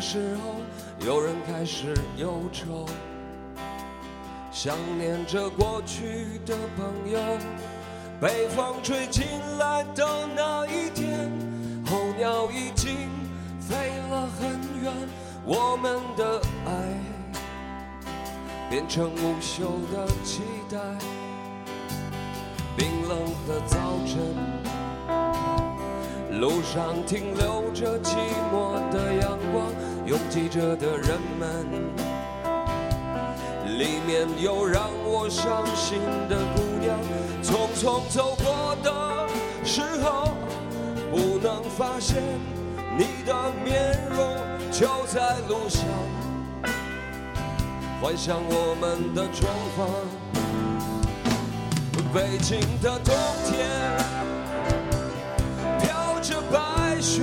时候，有人开始忧愁，想念着过去的朋友。北风吹进来的那一天，候鸟已经飞了很远，我们的爱变成无休的期待。冰冷的早晨，路上停留着寂寞的阳光，拥挤着的人们，里面有让我伤心的姑娘。匆匆走过的时候，不能发现你的面容，就在路上，幻想我们的重逢。北京的冬天飘着白雪，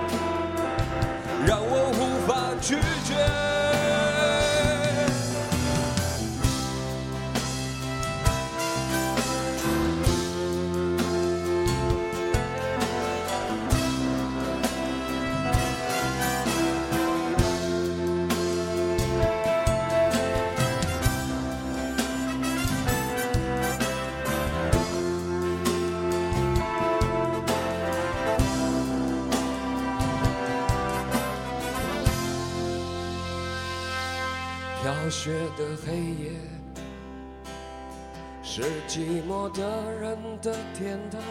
的天堂。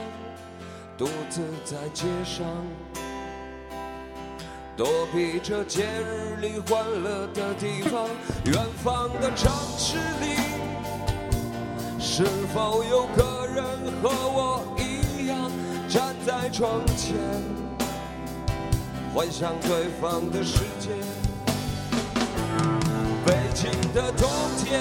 独自在街上，躲避着节日里欢乐的地方。远方的城市里，是否有个人和我一样站在窗前，幻想对方的世界？北京的冬天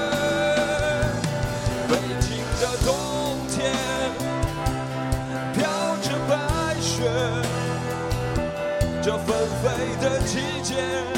季